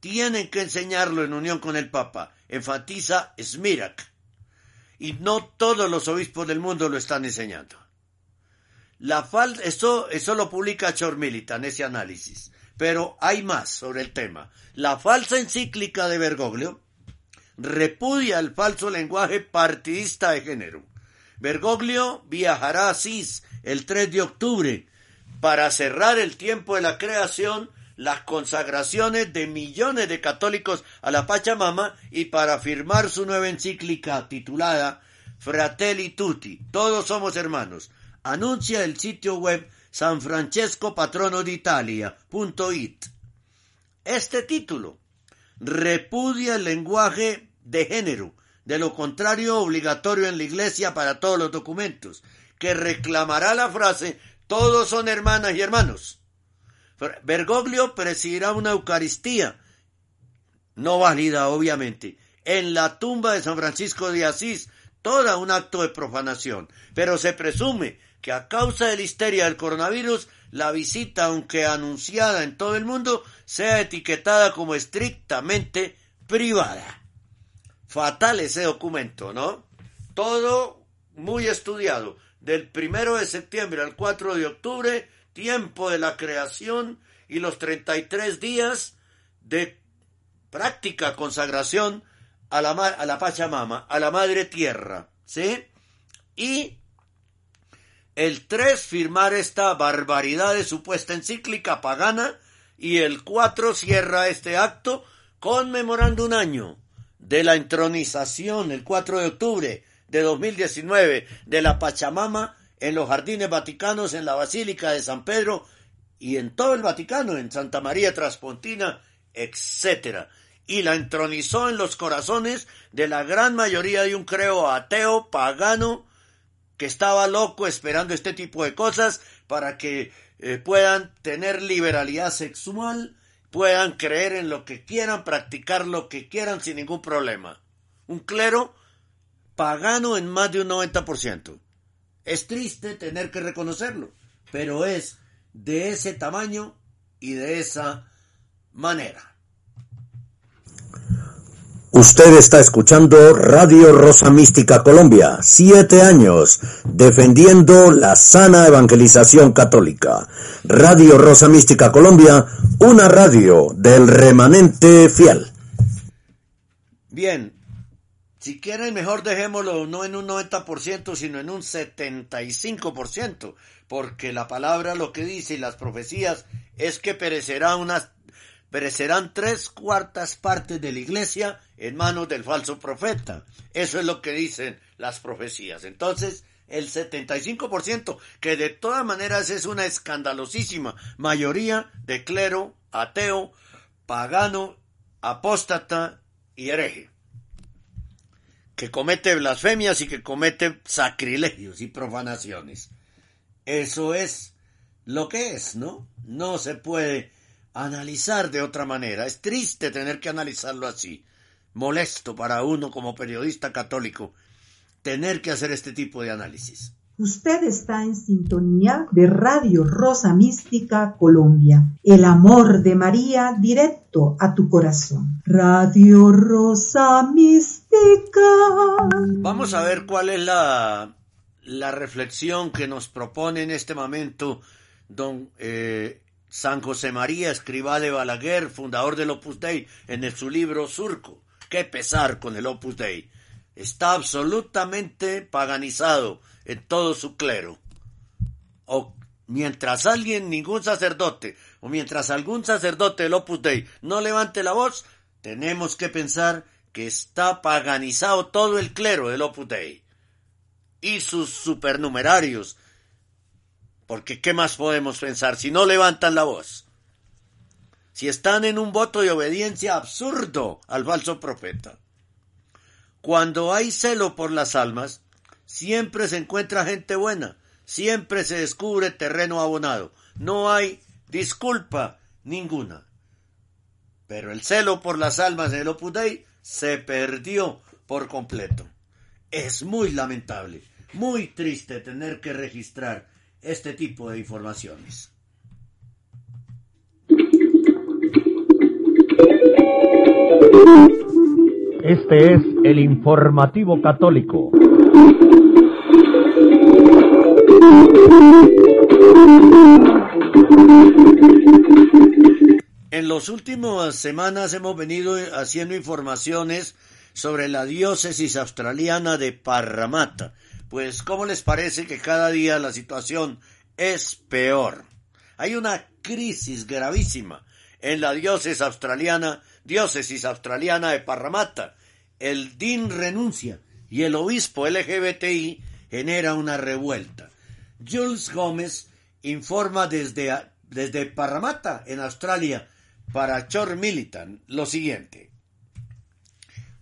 tienen que enseñarlo en unión con el Papa, enfatiza Smirak. Y no todos los obispos del mundo lo están enseñando. La fal eso, eso lo publica Chor Militan, ese análisis. Pero hay más sobre el tema. La falsa encíclica de Bergoglio repudia el falso lenguaje partidista de género. Bergoglio viajará a Asís el 3 de octubre para cerrar el tiempo de la creación, las consagraciones de millones de católicos a la Pachamama y para firmar su nueva encíclica titulada Fratelli Tutti, todos somos hermanos. Anuncia el sitio web San Francesco Patrono d'Italia.it. Este título repudia el lenguaje de género, de lo contrario obligatorio en la Iglesia para todos los documentos, que reclamará la frase todos son hermanas y hermanos. Bergoglio presidirá una Eucaristía, no válida obviamente, en la tumba de San Francisco de Asís, toda un acto de profanación, pero se presume que a causa de la histeria del coronavirus, la visita, aunque anunciada en todo el mundo, sea etiquetada como estrictamente privada. Fatal ese documento, ¿no? Todo muy estudiado. Del primero de septiembre al 4 de octubre, tiempo de la creación y los 33 días de práctica consagración a la, a la Pachamama, a la Madre Tierra, ¿sí? Y el 3, firmar esta barbaridad de supuesta encíclica pagana, y el 4 cierra este acto conmemorando un año de la entronización, el 4 de octubre de 2019, de la Pachamama en los jardines vaticanos, en la Basílica de San Pedro y en todo el Vaticano, en Santa María Traspontina, etc. Y la entronizó en los corazones de la gran mayoría de un creo ateo, pagano, que estaba loco esperando este tipo de cosas para que eh, puedan tener liberalidad sexual, puedan creer en lo que quieran, practicar lo que quieran sin ningún problema. Un clero pagano en más de un 90%. Es triste tener que reconocerlo, pero es de ese tamaño y de esa manera. Usted está escuchando Radio Rosa Mística Colombia, siete años defendiendo la sana evangelización católica. Radio Rosa Mística Colombia, una radio del remanente fiel. Bien, si quieren mejor dejémoslo no en un 90%, sino en un 75%, porque la palabra lo que dice y las profecías es que perecerá unas perecerán tres cuartas partes de la iglesia en manos del falso profeta. Eso es lo que dicen las profecías. Entonces, el 75%, que de todas maneras es una escandalosísima mayoría de clero, ateo, pagano, apóstata y hereje, que comete blasfemias y que comete sacrilegios y profanaciones. Eso es lo que es, ¿no? No se puede analizar de otra manera. Es triste tener que analizarlo así. Molesto para uno como periodista católico tener que hacer este tipo de análisis. Usted está en sintonía de Radio Rosa Mística Colombia. El amor de María directo a tu corazón. Radio Rosa Mística. Vamos a ver cuál es la, la reflexión que nos propone en este momento don eh, San José María Escribá de Balaguer, fundador del Opus Dei, en su libro Surco. Qué pesar con el Opus Dei. Está absolutamente paganizado en todo su clero. O mientras alguien, ningún sacerdote, o mientras algún sacerdote del Opus Dei no levante la voz, tenemos que pensar que está paganizado todo el clero del Opus Dei. Y sus supernumerarios, porque ¿qué más podemos pensar si no levantan la voz? Si están en un voto de obediencia absurdo al falso profeta. Cuando hay celo por las almas, siempre se encuentra gente buena, siempre se descubre terreno abonado, no hay disculpa ninguna. Pero el celo por las almas del Opus se perdió por completo. Es muy lamentable, muy triste tener que registrar este tipo de informaciones. Este es el informativo católico. En las últimas semanas hemos venido haciendo informaciones sobre la diócesis australiana de Parramatta, pues, ¿cómo les parece que cada día la situación es peor? Hay una crisis gravísima en la diócesis australiana, diócesis australiana de Parramatta. El DIN renuncia y el obispo LGBTI genera una revuelta. Jules Gómez informa desde, desde Parramatta, en Australia, para Chor Militant, lo siguiente.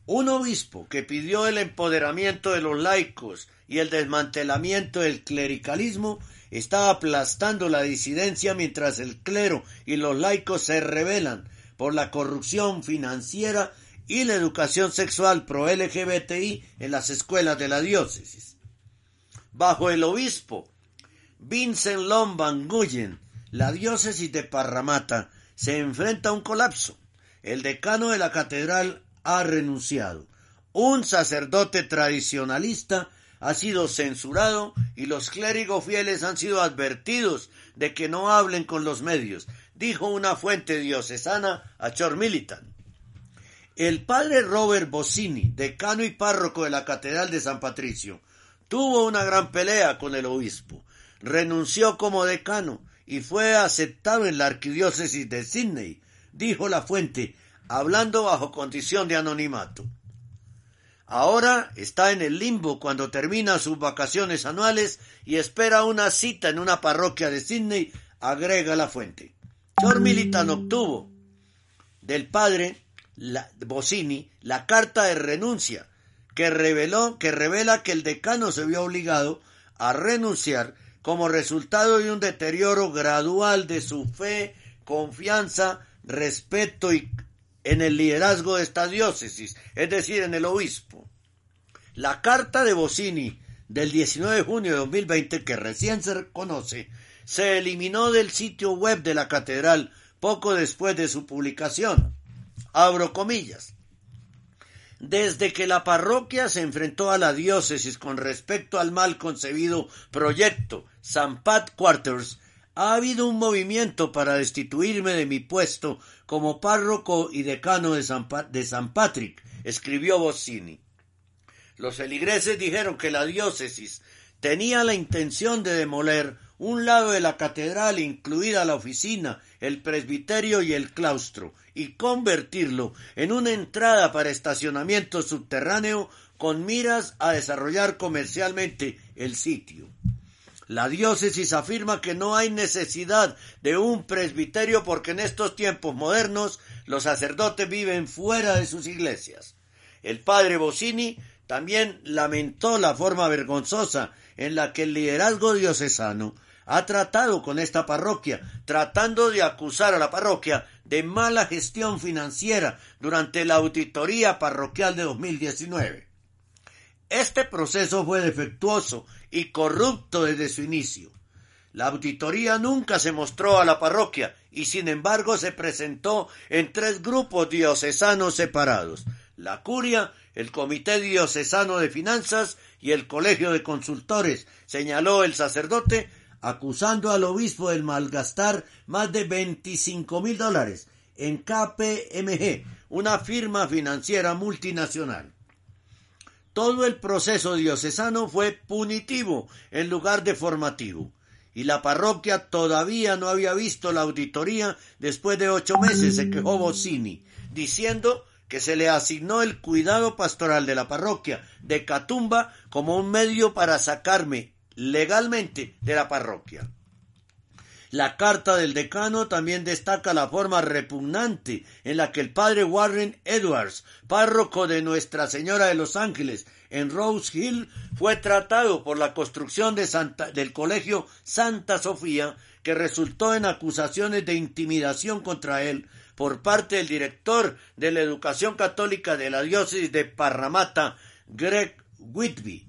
Un obispo que pidió el empoderamiento de los laicos y el desmantelamiento del clericalismo está aplastando la disidencia mientras el clero y los laicos se rebelan por la corrupción financiera y la educación sexual pro LGBTI en las escuelas de la diócesis. Bajo el obispo Vincent Lomban Guyen, la diócesis de Parramatta se enfrenta a un colapso. El decano de la catedral ha renunciado. Un sacerdote tradicionalista ha sido censurado y los clérigos fieles han sido advertidos de que no hablen con los medios, dijo una fuente diocesana a Chor Militant. El padre Robert Bossini, decano y párroco de la Catedral de San Patricio, tuvo una gran pelea con el obispo. Renunció como decano y fue aceptado en la arquidiócesis de Sydney, dijo la fuente, hablando bajo condición de anonimato. Ahora está en el limbo cuando termina sus vacaciones anuales y espera una cita en una parroquia de Sydney, agrega la fuente. George Militan obtuvo del padre la, Bossini la carta de renuncia que reveló que revela que el decano se vio obligado a renunciar como resultado de un deterioro gradual de su fe, confianza, respeto y en el liderazgo de esta diócesis, es decir, en el obispo. La carta de Bossini del 19 de junio de 2020, que recién se reconoce, se eliminó del sitio web de la catedral poco después de su publicación. Abro comillas. Desde que la parroquia se enfrentó a la diócesis con respecto al mal concebido proyecto San Pat Quarters, ha habido un movimiento para destituirme de mi puesto como párroco y decano de San, Patrick, escribió Bossini. Los feligreses dijeron que la diócesis tenía la intención de demoler un lado de la catedral, incluida la oficina, el presbiterio y el claustro, y convertirlo en una entrada para estacionamiento subterráneo con miras a desarrollar comercialmente el sitio. La diócesis afirma que no hay necesidad de un presbiterio porque en estos tiempos modernos los sacerdotes viven fuera de sus iglesias. El padre Bossini también lamentó la forma vergonzosa en la que el liderazgo diocesano ha tratado con esta parroquia, tratando de acusar a la parroquia de mala gestión financiera durante la auditoría parroquial de 2019. Este proceso fue defectuoso y corrupto desde su inicio. La auditoría nunca se mostró a la parroquia y sin embargo se presentó en tres grupos diocesanos separados, la curia, el Comité Diocesano de Finanzas y el Colegio de Consultores, señaló el sacerdote, acusando al obispo de malgastar más de 25 mil dólares en KPMG, una firma financiera multinacional. Todo el proceso diocesano fue punitivo en lugar de formativo, y la parroquia todavía no había visto la auditoría después de ocho meses, se quejó Bossini, diciendo que se le asignó el cuidado pastoral de la parroquia de Catumba como un medio para sacarme legalmente de la parroquia. La carta del decano también destaca la forma repugnante en la que el padre Warren Edwards, párroco de Nuestra Señora de los Ángeles en Rose Hill, fue tratado por la construcción de Santa, del colegio Santa Sofía, que resultó en acusaciones de intimidación contra él por parte del director de la educación católica de la diócesis de Parramatta, Greg Whitby.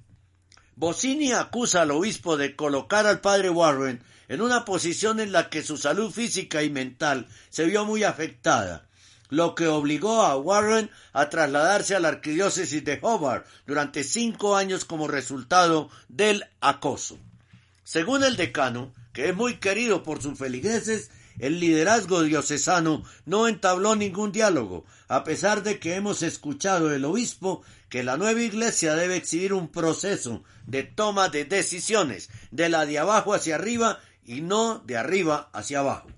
Bossini acusa al obispo de colocar al padre Warren en una posición en la que su salud física y mental se vio muy afectada, lo que obligó a Warren a trasladarse a la arquidiócesis de Hobart durante cinco años como resultado del acoso. Según el decano, que es muy querido por sus feligreses, el liderazgo diocesano no entabló ningún diálogo, a pesar de que hemos escuchado del obispo que la nueva iglesia debe exhibir un proceso de toma de decisiones de la de abajo hacia arriba y no de arriba hacia abajo.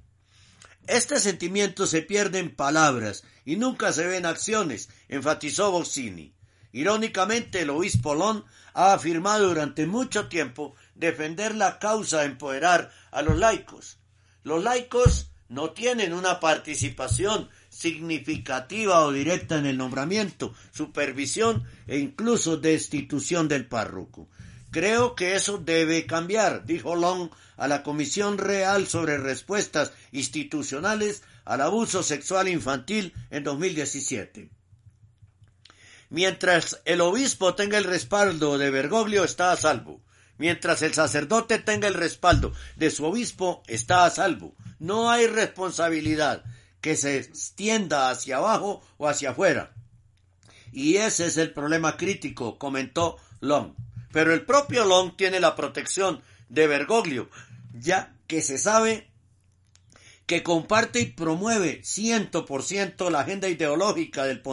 Este sentimiento se pierde en palabras y nunca se ve en acciones, enfatizó Bossini. Irónicamente, el obispo ha afirmado durante mucho tiempo defender la causa de empoderar a los laicos. Los laicos no tienen una participación significativa o directa en el nombramiento, supervisión e incluso destitución del párroco. Creo que eso debe cambiar, dijo Long a la Comisión Real sobre Respuestas Institucionales al Abuso Sexual Infantil en 2017. Mientras el obispo tenga el respaldo de Bergoglio, está a salvo. Mientras el sacerdote tenga el respaldo de su obispo, está a salvo. No hay responsabilidad que se extienda hacia abajo o hacia afuera. Y ese es el problema crítico, comentó Long. Pero el propio Long tiene la protección de Bergoglio, ya que se sabe que comparte y promueve ciento por ciento la agenda ideológica del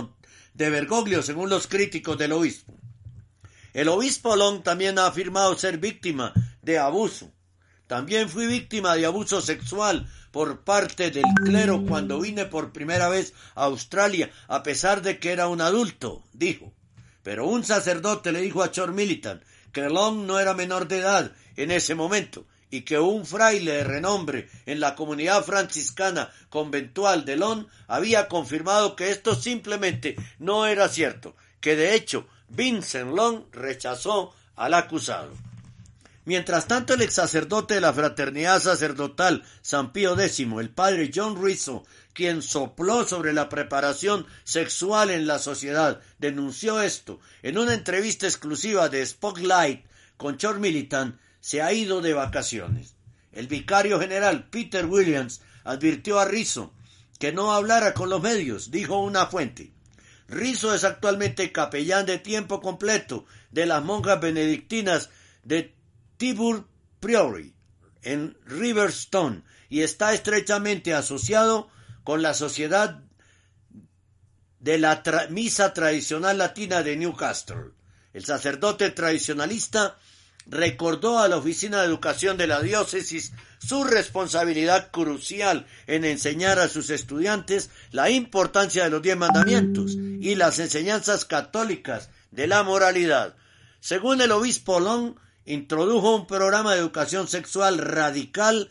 de Bergoglio, según los críticos del obispo. El obispo Long también ha afirmado ser víctima de abuso. También fui víctima de abuso sexual por parte del clero cuando vine por primera vez a Australia, a pesar de que era un adulto, dijo. Pero un sacerdote le dijo a Chor Militant que Long no era menor de edad en ese momento y que un fraile de renombre en la comunidad franciscana conventual de Long había confirmado que esto simplemente no era cierto, que de hecho Vincent Long rechazó al acusado. Mientras tanto, el ex sacerdote de la fraternidad sacerdotal San Pío X, el padre John Rizzo, quien sopló sobre la preparación sexual en la sociedad, denunció esto en una entrevista exclusiva de Spotlight con Chor Militant, se ha ido de vacaciones. El vicario general Peter Williams advirtió a Rizzo que no hablara con los medios, dijo una fuente. Rizzo es actualmente capellán de tiempo completo de las monjas benedictinas de Tibur Priory en Riverstone y está estrechamente asociado con la Sociedad de la Misa Tradicional Latina de Newcastle. El sacerdote tradicionalista recordó a la Oficina de Educación de la Diócesis su responsabilidad crucial en enseñar a sus estudiantes la importancia de los diez mandamientos y las enseñanzas católicas de la moralidad. Según el obispo Long, introdujo un programa de educación sexual radical.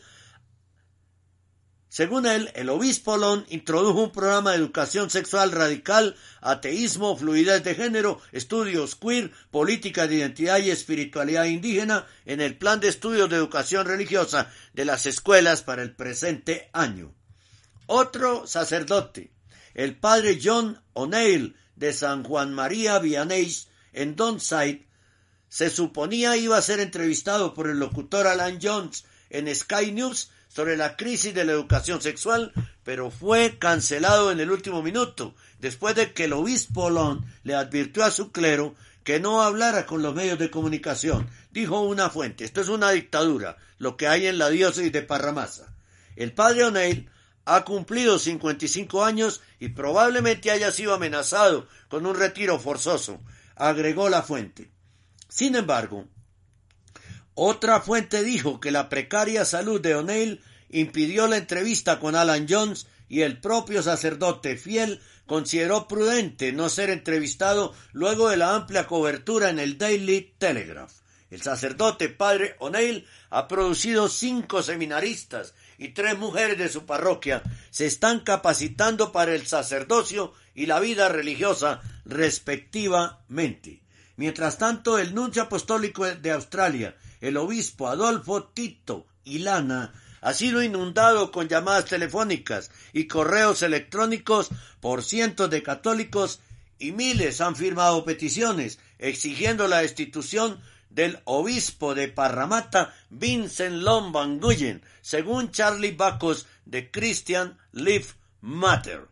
Según él, el obispo Long introdujo un programa de educación sexual radical, ateísmo, fluidez de género, estudios queer, política de identidad y espiritualidad indígena en el plan de estudios de educación religiosa de las escuelas para el presente año. Otro sacerdote, el padre John O'Neill de San Juan María Vianney en Donside, se suponía iba a ser entrevistado por el locutor Alan Jones en Sky News sobre la crisis de la educación sexual, pero fue cancelado en el último minuto, después de que el obispo Long le advirtió a su clero que no hablara con los medios de comunicación. Dijo una fuente, esto es una dictadura, lo que hay en la diócesis de Parramasa. El padre O'Neill ha cumplido 55 años y probablemente haya sido amenazado con un retiro forzoso, agregó la fuente. Sin embargo, otra fuente dijo que la precaria salud de O'Neill impidió la entrevista con Alan Jones y el propio sacerdote fiel consideró prudente no ser entrevistado luego de la amplia cobertura en el Daily Telegraph. El sacerdote padre O'Neill ha producido cinco seminaristas y tres mujeres de su parroquia se están capacitando para el sacerdocio y la vida religiosa respectivamente. Mientras tanto, el nuncio apostólico de Australia, el obispo Adolfo Tito Ilana, ha sido inundado con llamadas telefónicas y correos electrónicos por cientos de católicos y miles han firmado peticiones exigiendo la destitución del obispo de Parramatta, Vincent Lombanguyen, según Charlie Bacos de Christian Life Matter.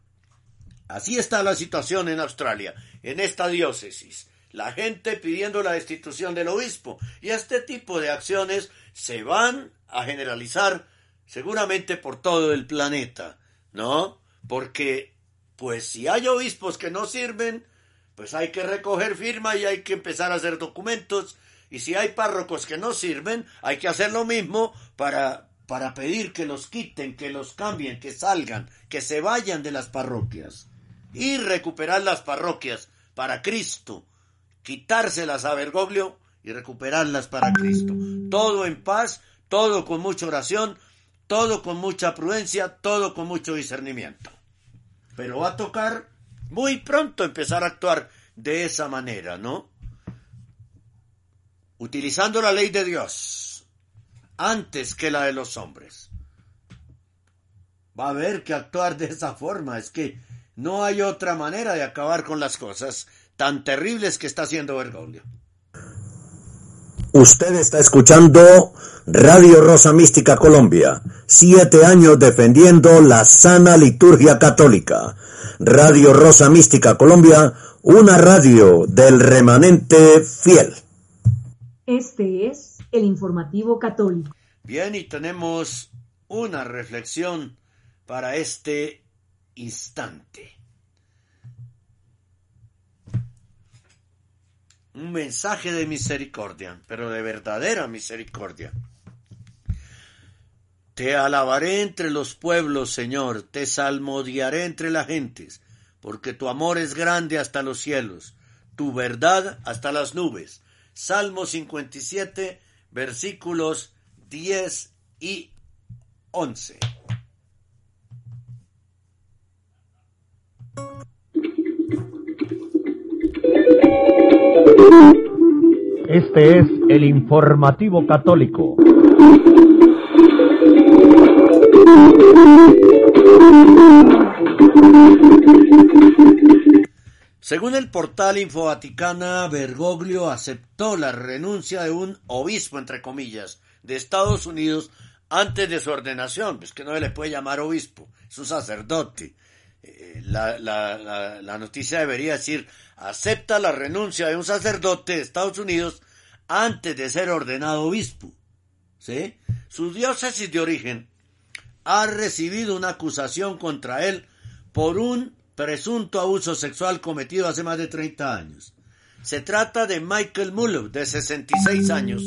Así está la situación en Australia, en esta diócesis la gente pidiendo la destitución del obispo. Y este tipo de acciones se van a generalizar seguramente por todo el planeta, ¿no? Porque, pues si hay obispos que no sirven, pues hay que recoger firma y hay que empezar a hacer documentos. Y si hay párrocos que no sirven, hay que hacer lo mismo para, para pedir que los quiten, que los cambien, que salgan, que se vayan de las parroquias. Y recuperar las parroquias para Cristo, quitárselas a Bergoglio y recuperarlas para Cristo. Todo en paz, todo con mucha oración, todo con mucha prudencia, todo con mucho discernimiento. Pero va a tocar muy pronto empezar a actuar de esa manera, ¿no? Utilizando la ley de Dios antes que la de los hombres. Va a haber que actuar de esa forma, es que no hay otra manera de acabar con las cosas tan terribles que está haciendo Bergoglio. Usted está escuchando Radio Rosa Mística Colombia, siete años defendiendo la sana liturgia católica. Radio Rosa Mística Colombia, una radio del remanente fiel. Este es el informativo católico. Bien, y tenemos una reflexión para este instante. Un mensaje de misericordia, pero de verdadera misericordia. Te alabaré entre los pueblos, Señor, te salmodiaré entre las gentes, porque tu amor es grande hasta los cielos, tu verdad hasta las nubes. Salmo 57, versículos 10 y 11. Este es el informativo católico. Según el portal Infovaticana, Bergoglio aceptó la renuncia de un obispo, entre comillas, de Estados Unidos antes de su ordenación. Es que no se le puede llamar obispo, es un sacerdote. Eh, la, la, noticia debería decir, acepta la renuncia de un sacerdote de Estados Unidos antes de ser ordenado obispo. ¿Sí? Su diócesis de origen ha recibido una acusación contra él por un presunto abuso sexual cometido hace más de 30 años. Se trata de Michael Muller, de 66 años,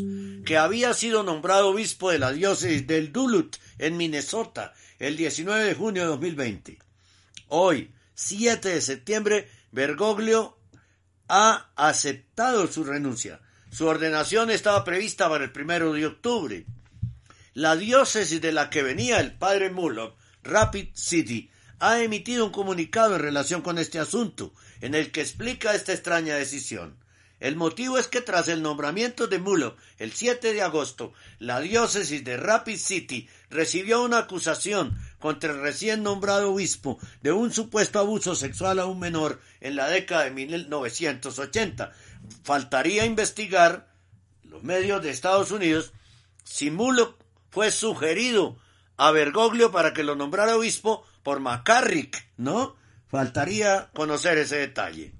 que había sido nombrado obispo de la diócesis del Duluth, en Minnesota, el 19 de junio de 2020. Hoy, 7 de septiembre, Bergoglio ha aceptado su renuncia. Su ordenación estaba prevista para el primero de octubre. La diócesis de la que venía el padre Mullock, Rapid City, ha emitido un comunicado en relación con este asunto, en el que explica esta extraña decisión. El motivo es que tras el nombramiento de Mullock el 7 de agosto, la diócesis de Rapid City recibió una acusación contra el recién nombrado obispo de un supuesto abuso sexual a un menor en la década de 1980. Faltaría investigar los medios de Estados Unidos si Mullock fue sugerido a Bergoglio para que lo nombrara obispo por McCarrick, ¿no? Faltaría conocer ese detalle.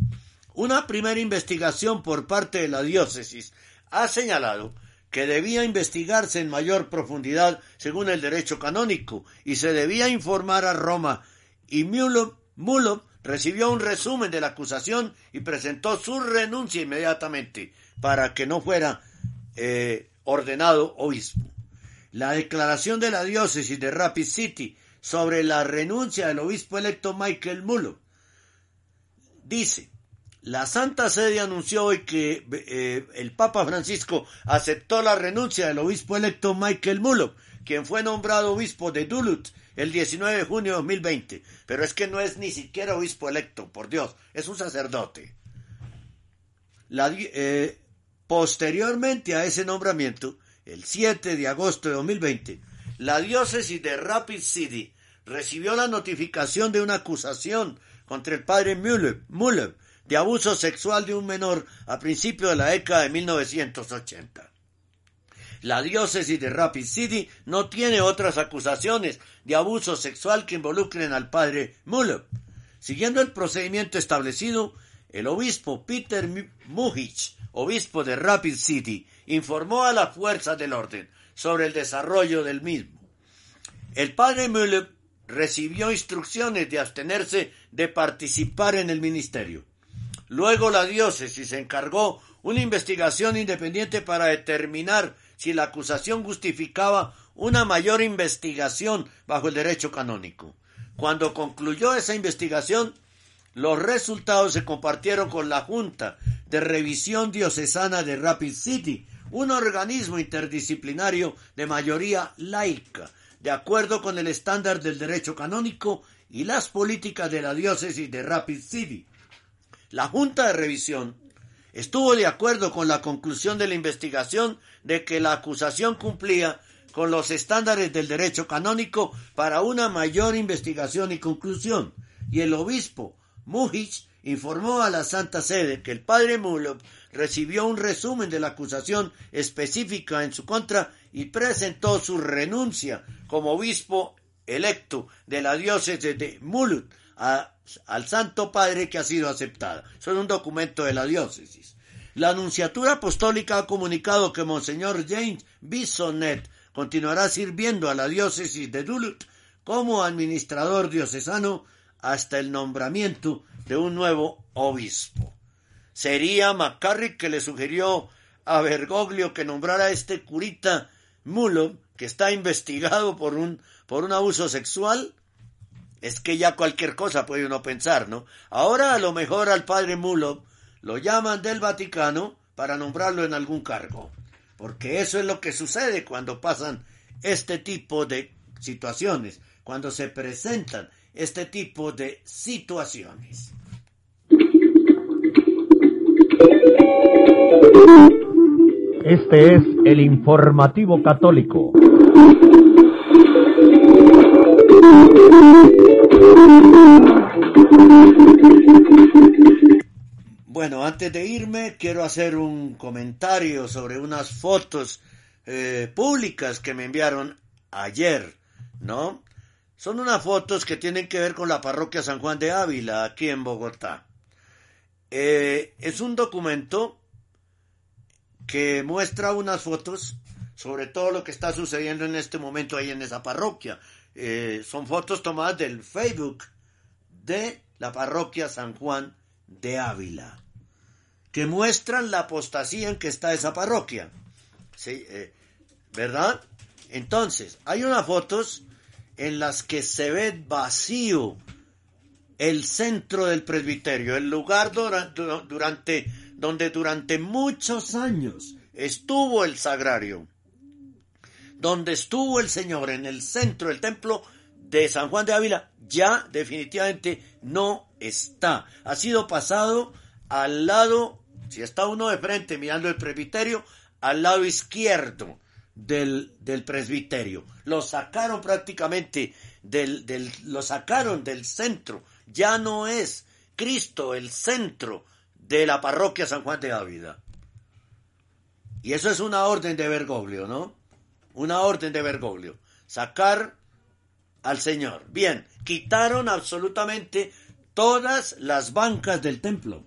Una primera investigación por parte de la diócesis ha señalado que debía investigarse en mayor profundidad según el derecho canónico y se debía informar a Roma y Mulop, recibió un resumen de la acusación y presentó su renuncia inmediatamente para que no fuera eh, ordenado obispo. La declaración de la diócesis de Rapid City sobre la renuncia del obispo electo Michael Mulop dice la Santa Sede anunció hoy que eh, el Papa Francisco aceptó la renuncia del obispo electo Michael Mullock, quien fue nombrado obispo de Duluth el 19 de junio de 2020. Pero es que no es ni siquiera obispo electo, por Dios, es un sacerdote. Eh, posteriormente a ese nombramiento, el 7 de agosto de 2020, la diócesis de Rapid City recibió la notificación de una acusación contra el padre Muller de abuso sexual de un menor a principios de la década de 1980. La diócesis de Rapid City no tiene otras acusaciones de abuso sexual que involucren al padre Muller. Siguiendo el procedimiento establecido, el obispo Peter Muhich, obispo de Rapid City, informó a las fuerzas del orden sobre el desarrollo del mismo. El padre Muller recibió instrucciones de abstenerse de participar en el ministerio. Luego la diócesis encargó una investigación independiente para determinar si la acusación justificaba una mayor investigación bajo el derecho canónico. Cuando concluyó esa investigación, los resultados se compartieron con la Junta de Revisión Diocesana de Rapid City, un organismo interdisciplinario de mayoría laica, de acuerdo con el estándar del derecho canónico y las políticas de la diócesis de Rapid City. La Junta de Revisión estuvo de acuerdo con la conclusión de la investigación de que la acusación cumplía con los estándares del derecho canónico para una mayor investigación y conclusión, y el obispo Mujich informó a la Santa Sede que el padre Mullock recibió un resumen de la acusación específica en su contra y presentó su renuncia como obispo electo de la diócesis de Mullock al Santo Padre que ha sido aceptada. Son un documento de la diócesis. La Anunciatura Apostólica ha comunicado que Monseñor James Bisonnet continuará sirviendo a la diócesis de Duluth como administrador diocesano hasta el nombramiento de un nuevo obispo. Sería McCarrick que le sugirió a Bergoglio que nombrara a este curita Mulo, que está investigado por un, por un abuso sexual. Es que ya cualquier cosa puede uno pensar, ¿no? Ahora a lo mejor al padre Mulo lo llaman del Vaticano para nombrarlo en algún cargo. Porque eso es lo que sucede cuando pasan este tipo de situaciones, cuando se presentan este tipo de situaciones. Este es el informativo católico. Bueno, antes de irme, quiero hacer un comentario sobre unas fotos eh, públicas que me enviaron ayer, ¿no? Son unas fotos que tienen que ver con la parroquia San Juan de Ávila, aquí en Bogotá. Eh, es un documento que muestra unas fotos sobre todo lo que está sucediendo en este momento ahí en esa parroquia. Eh, son fotos tomadas del Facebook de la parroquia San Juan de Ávila, que muestran la apostasía en que está esa parroquia. ¿Sí? Eh, ¿Verdad? Entonces, hay unas fotos en las que se ve vacío el centro del presbiterio, el lugar durante, donde durante muchos años estuvo el sagrario, donde estuvo el Señor en el centro del templo de San Juan de Ávila, ya definitivamente no está. Ha sido pasado al lado, si está uno de frente mirando el presbiterio, al lado izquierdo del, del presbiterio. Lo sacaron prácticamente del, del, lo sacaron del centro. Ya no es Cristo el centro de la parroquia San Juan de Ávila. Y eso es una orden de Bergoglio, ¿no? Una orden de Bergoglio. Sacar al Señor. Bien, quitaron absolutamente todas las bancas del templo.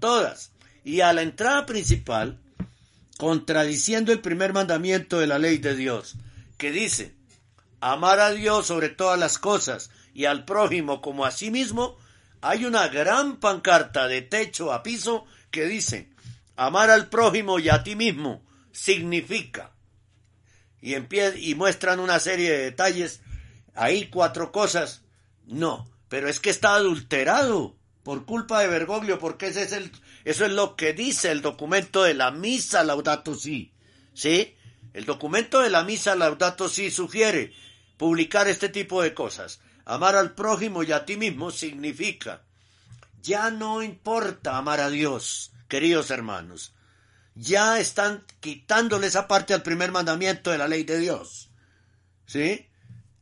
Todas. Y a la entrada principal contradiciendo el primer mandamiento de la ley de Dios, que dice, amar a Dios sobre todas las cosas y al prójimo como a sí mismo, hay una gran pancarta de techo a piso que dice, amar al prójimo y a ti mismo significa. Y, y muestran una serie de detalles, ahí cuatro cosas. No, pero es que está adulterado por culpa de Bergoglio, porque ese es el, eso es lo que dice el documento de la misa Laudato Si. ¿Sí? El documento de la misa Laudato Si sugiere publicar este tipo de cosas. Amar al prójimo y a ti mismo significa ya no importa amar a Dios, queridos hermanos. Ya están quitándole esa parte al primer mandamiento de la ley de Dios. ¿Sí?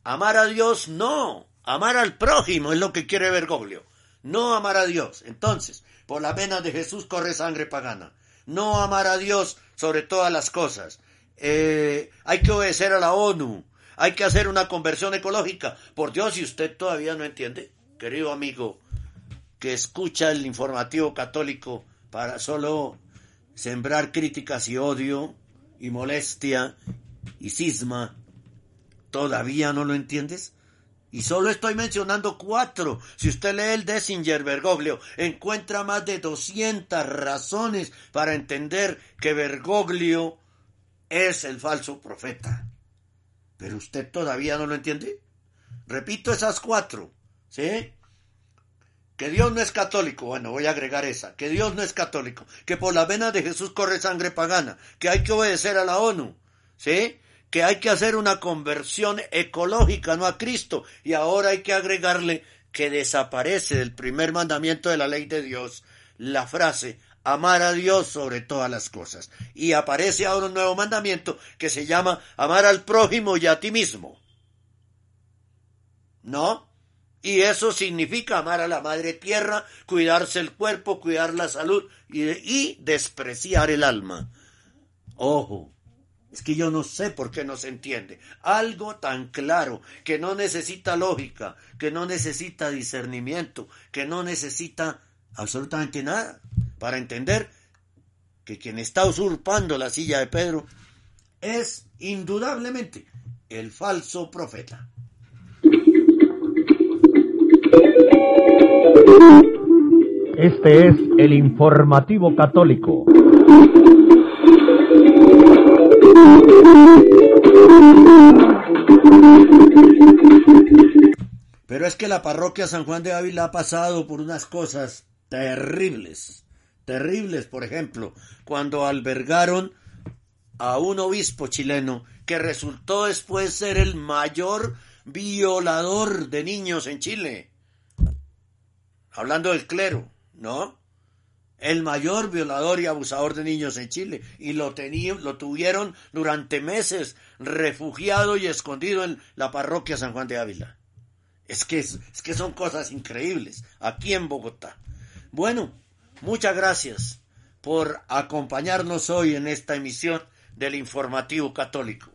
Amar a Dios no. Amar al prójimo es lo que quiere Bergoglio no amar a Dios. Entonces, por la pena de Jesús corre sangre pagana. No amar a Dios sobre todas las cosas. Eh, hay que obedecer a la ONU. Hay que hacer una conversión ecológica. Por Dios, si usted todavía no entiende, querido amigo, que escucha el informativo católico para solo sembrar críticas y odio y molestia y cisma, ¿todavía no lo entiendes? Y solo estoy mencionando cuatro. Si usted lee el Dessinger Bergoglio, encuentra más de 200 razones para entender que Bergoglio es el falso profeta. Pero usted todavía no lo entiende. Repito esas cuatro. ¿Sí? Que Dios no es católico. Bueno, voy a agregar esa. Que Dios no es católico. Que por la vena de Jesús corre sangre pagana. Que hay que obedecer a la ONU. ¿Sí? que hay que hacer una conversión ecológica, no a Cristo, y ahora hay que agregarle que desaparece del primer mandamiento de la ley de Dios la frase amar a Dios sobre todas las cosas. Y aparece ahora un nuevo mandamiento que se llama amar al prójimo y a ti mismo. ¿No? Y eso significa amar a la madre tierra, cuidarse el cuerpo, cuidar la salud y, y despreciar el alma. Ojo, es que yo no sé por qué no se entiende. Algo tan claro, que no necesita lógica, que no necesita discernimiento, que no necesita absolutamente nada para entender que quien está usurpando la silla de Pedro es indudablemente el falso profeta. Este es el informativo católico. Pero es que la parroquia San Juan de Ávila ha pasado por unas cosas terribles, terribles, por ejemplo, cuando albergaron a un obispo chileno que resultó después ser el mayor violador de niños en Chile. Hablando del clero, ¿no? El mayor violador y abusador de niños en Chile. Y lo, lo tuvieron durante meses refugiado y escondido en la parroquia San Juan de Ávila. Es que, es que son cosas increíbles aquí en Bogotá. Bueno, muchas gracias por acompañarnos hoy en esta emisión del informativo católico.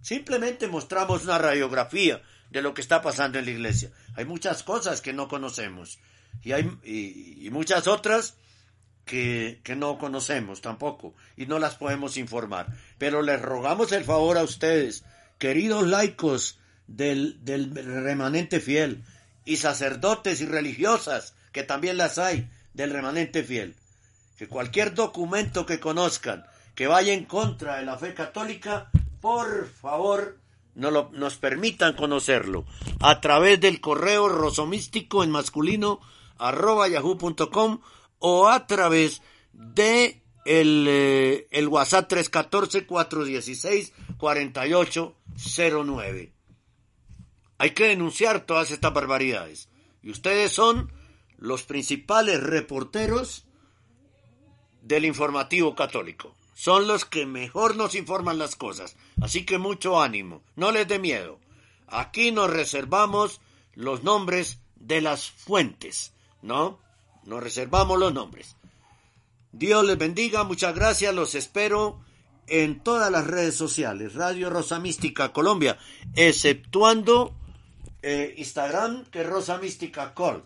Simplemente mostramos una radiografía de lo que está pasando en la iglesia. Hay muchas cosas que no conocemos y hay y, muchas otras que, que, no conocemos tampoco y no las podemos informar. Pero les rogamos el favor a ustedes, queridos laicos del, del remanente fiel y sacerdotes y religiosas, que también las hay del remanente fiel, que cualquier documento que conozcan que vaya en contra de la fe católica, por favor, no lo, nos permitan conocerlo a través del correo rosomístico en masculino arroba yahoo.com o a través de el, eh, el WhatsApp 314-416-4809. Hay que denunciar todas estas barbaridades. Y ustedes son los principales reporteros del informativo católico son los que mejor nos informan las cosas. Así que mucho ánimo, no les dé miedo. Aquí nos reservamos los nombres de las fuentes, ¿no? Nos reservamos los nombres. Dios les bendiga, muchas gracias, los espero en todas las redes sociales, Radio Rosa Mística Colombia, exceptuando eh, Instagram, que es Rosa Mística Col.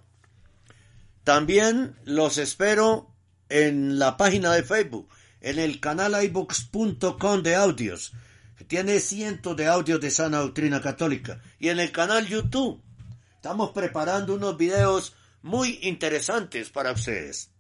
También los espero en la página de Facebook, en el canal iBooks.com de audios, que tiene cientos de audios de sana doctrina católica, y en el canal YouTube. Estamos preparando unos videos muy interesantes para ustedes.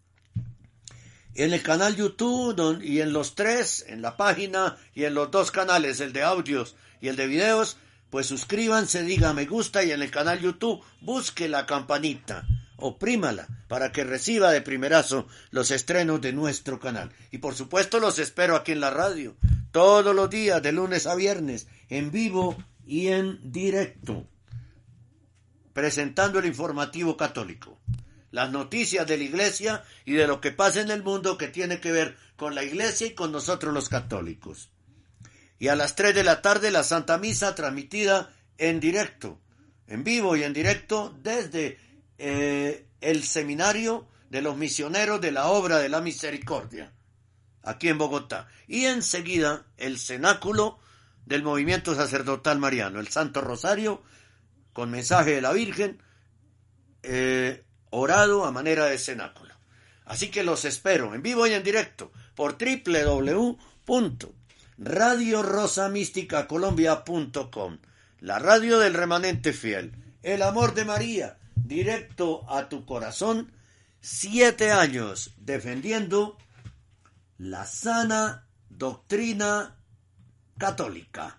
En el canal YouTube y en los tres, en la página y en los dos canales, el de audios y el de videos, pues suscríbanse, diga me gusta y en el canal YouTube busque la campanita oprímala para que reciba de primerazo los estrenos de nuestro canal. Y por supuesto los espero aquí en la radio, todos los días, de lunes a viernes, en vivo y en directo, presentando el informativo católico, las noticias de la iglesia y de lo que pasa en el mundo que tiene que ver con la iglesia y con nosotros los católicos. Y a las 3 de la tarde la Santa Misa transmitida en directo, en vivo y en directo desde eh, el seminario de los misioneros de la obra de la misericordia, aquí en Bogotá. Y enseguida el cenáculo del movimiento sacerdotal mariano, el Santo Rosario, con mensaje de la Virgen, eh, orado a manera de cenáculo. Así que los espero en vivo y en directo por www.radiorosamísticacolombia.com, la radio del remanente fiel, el amor de María, directo a tu corazón, siete años defendiendo la sana doctrina católica.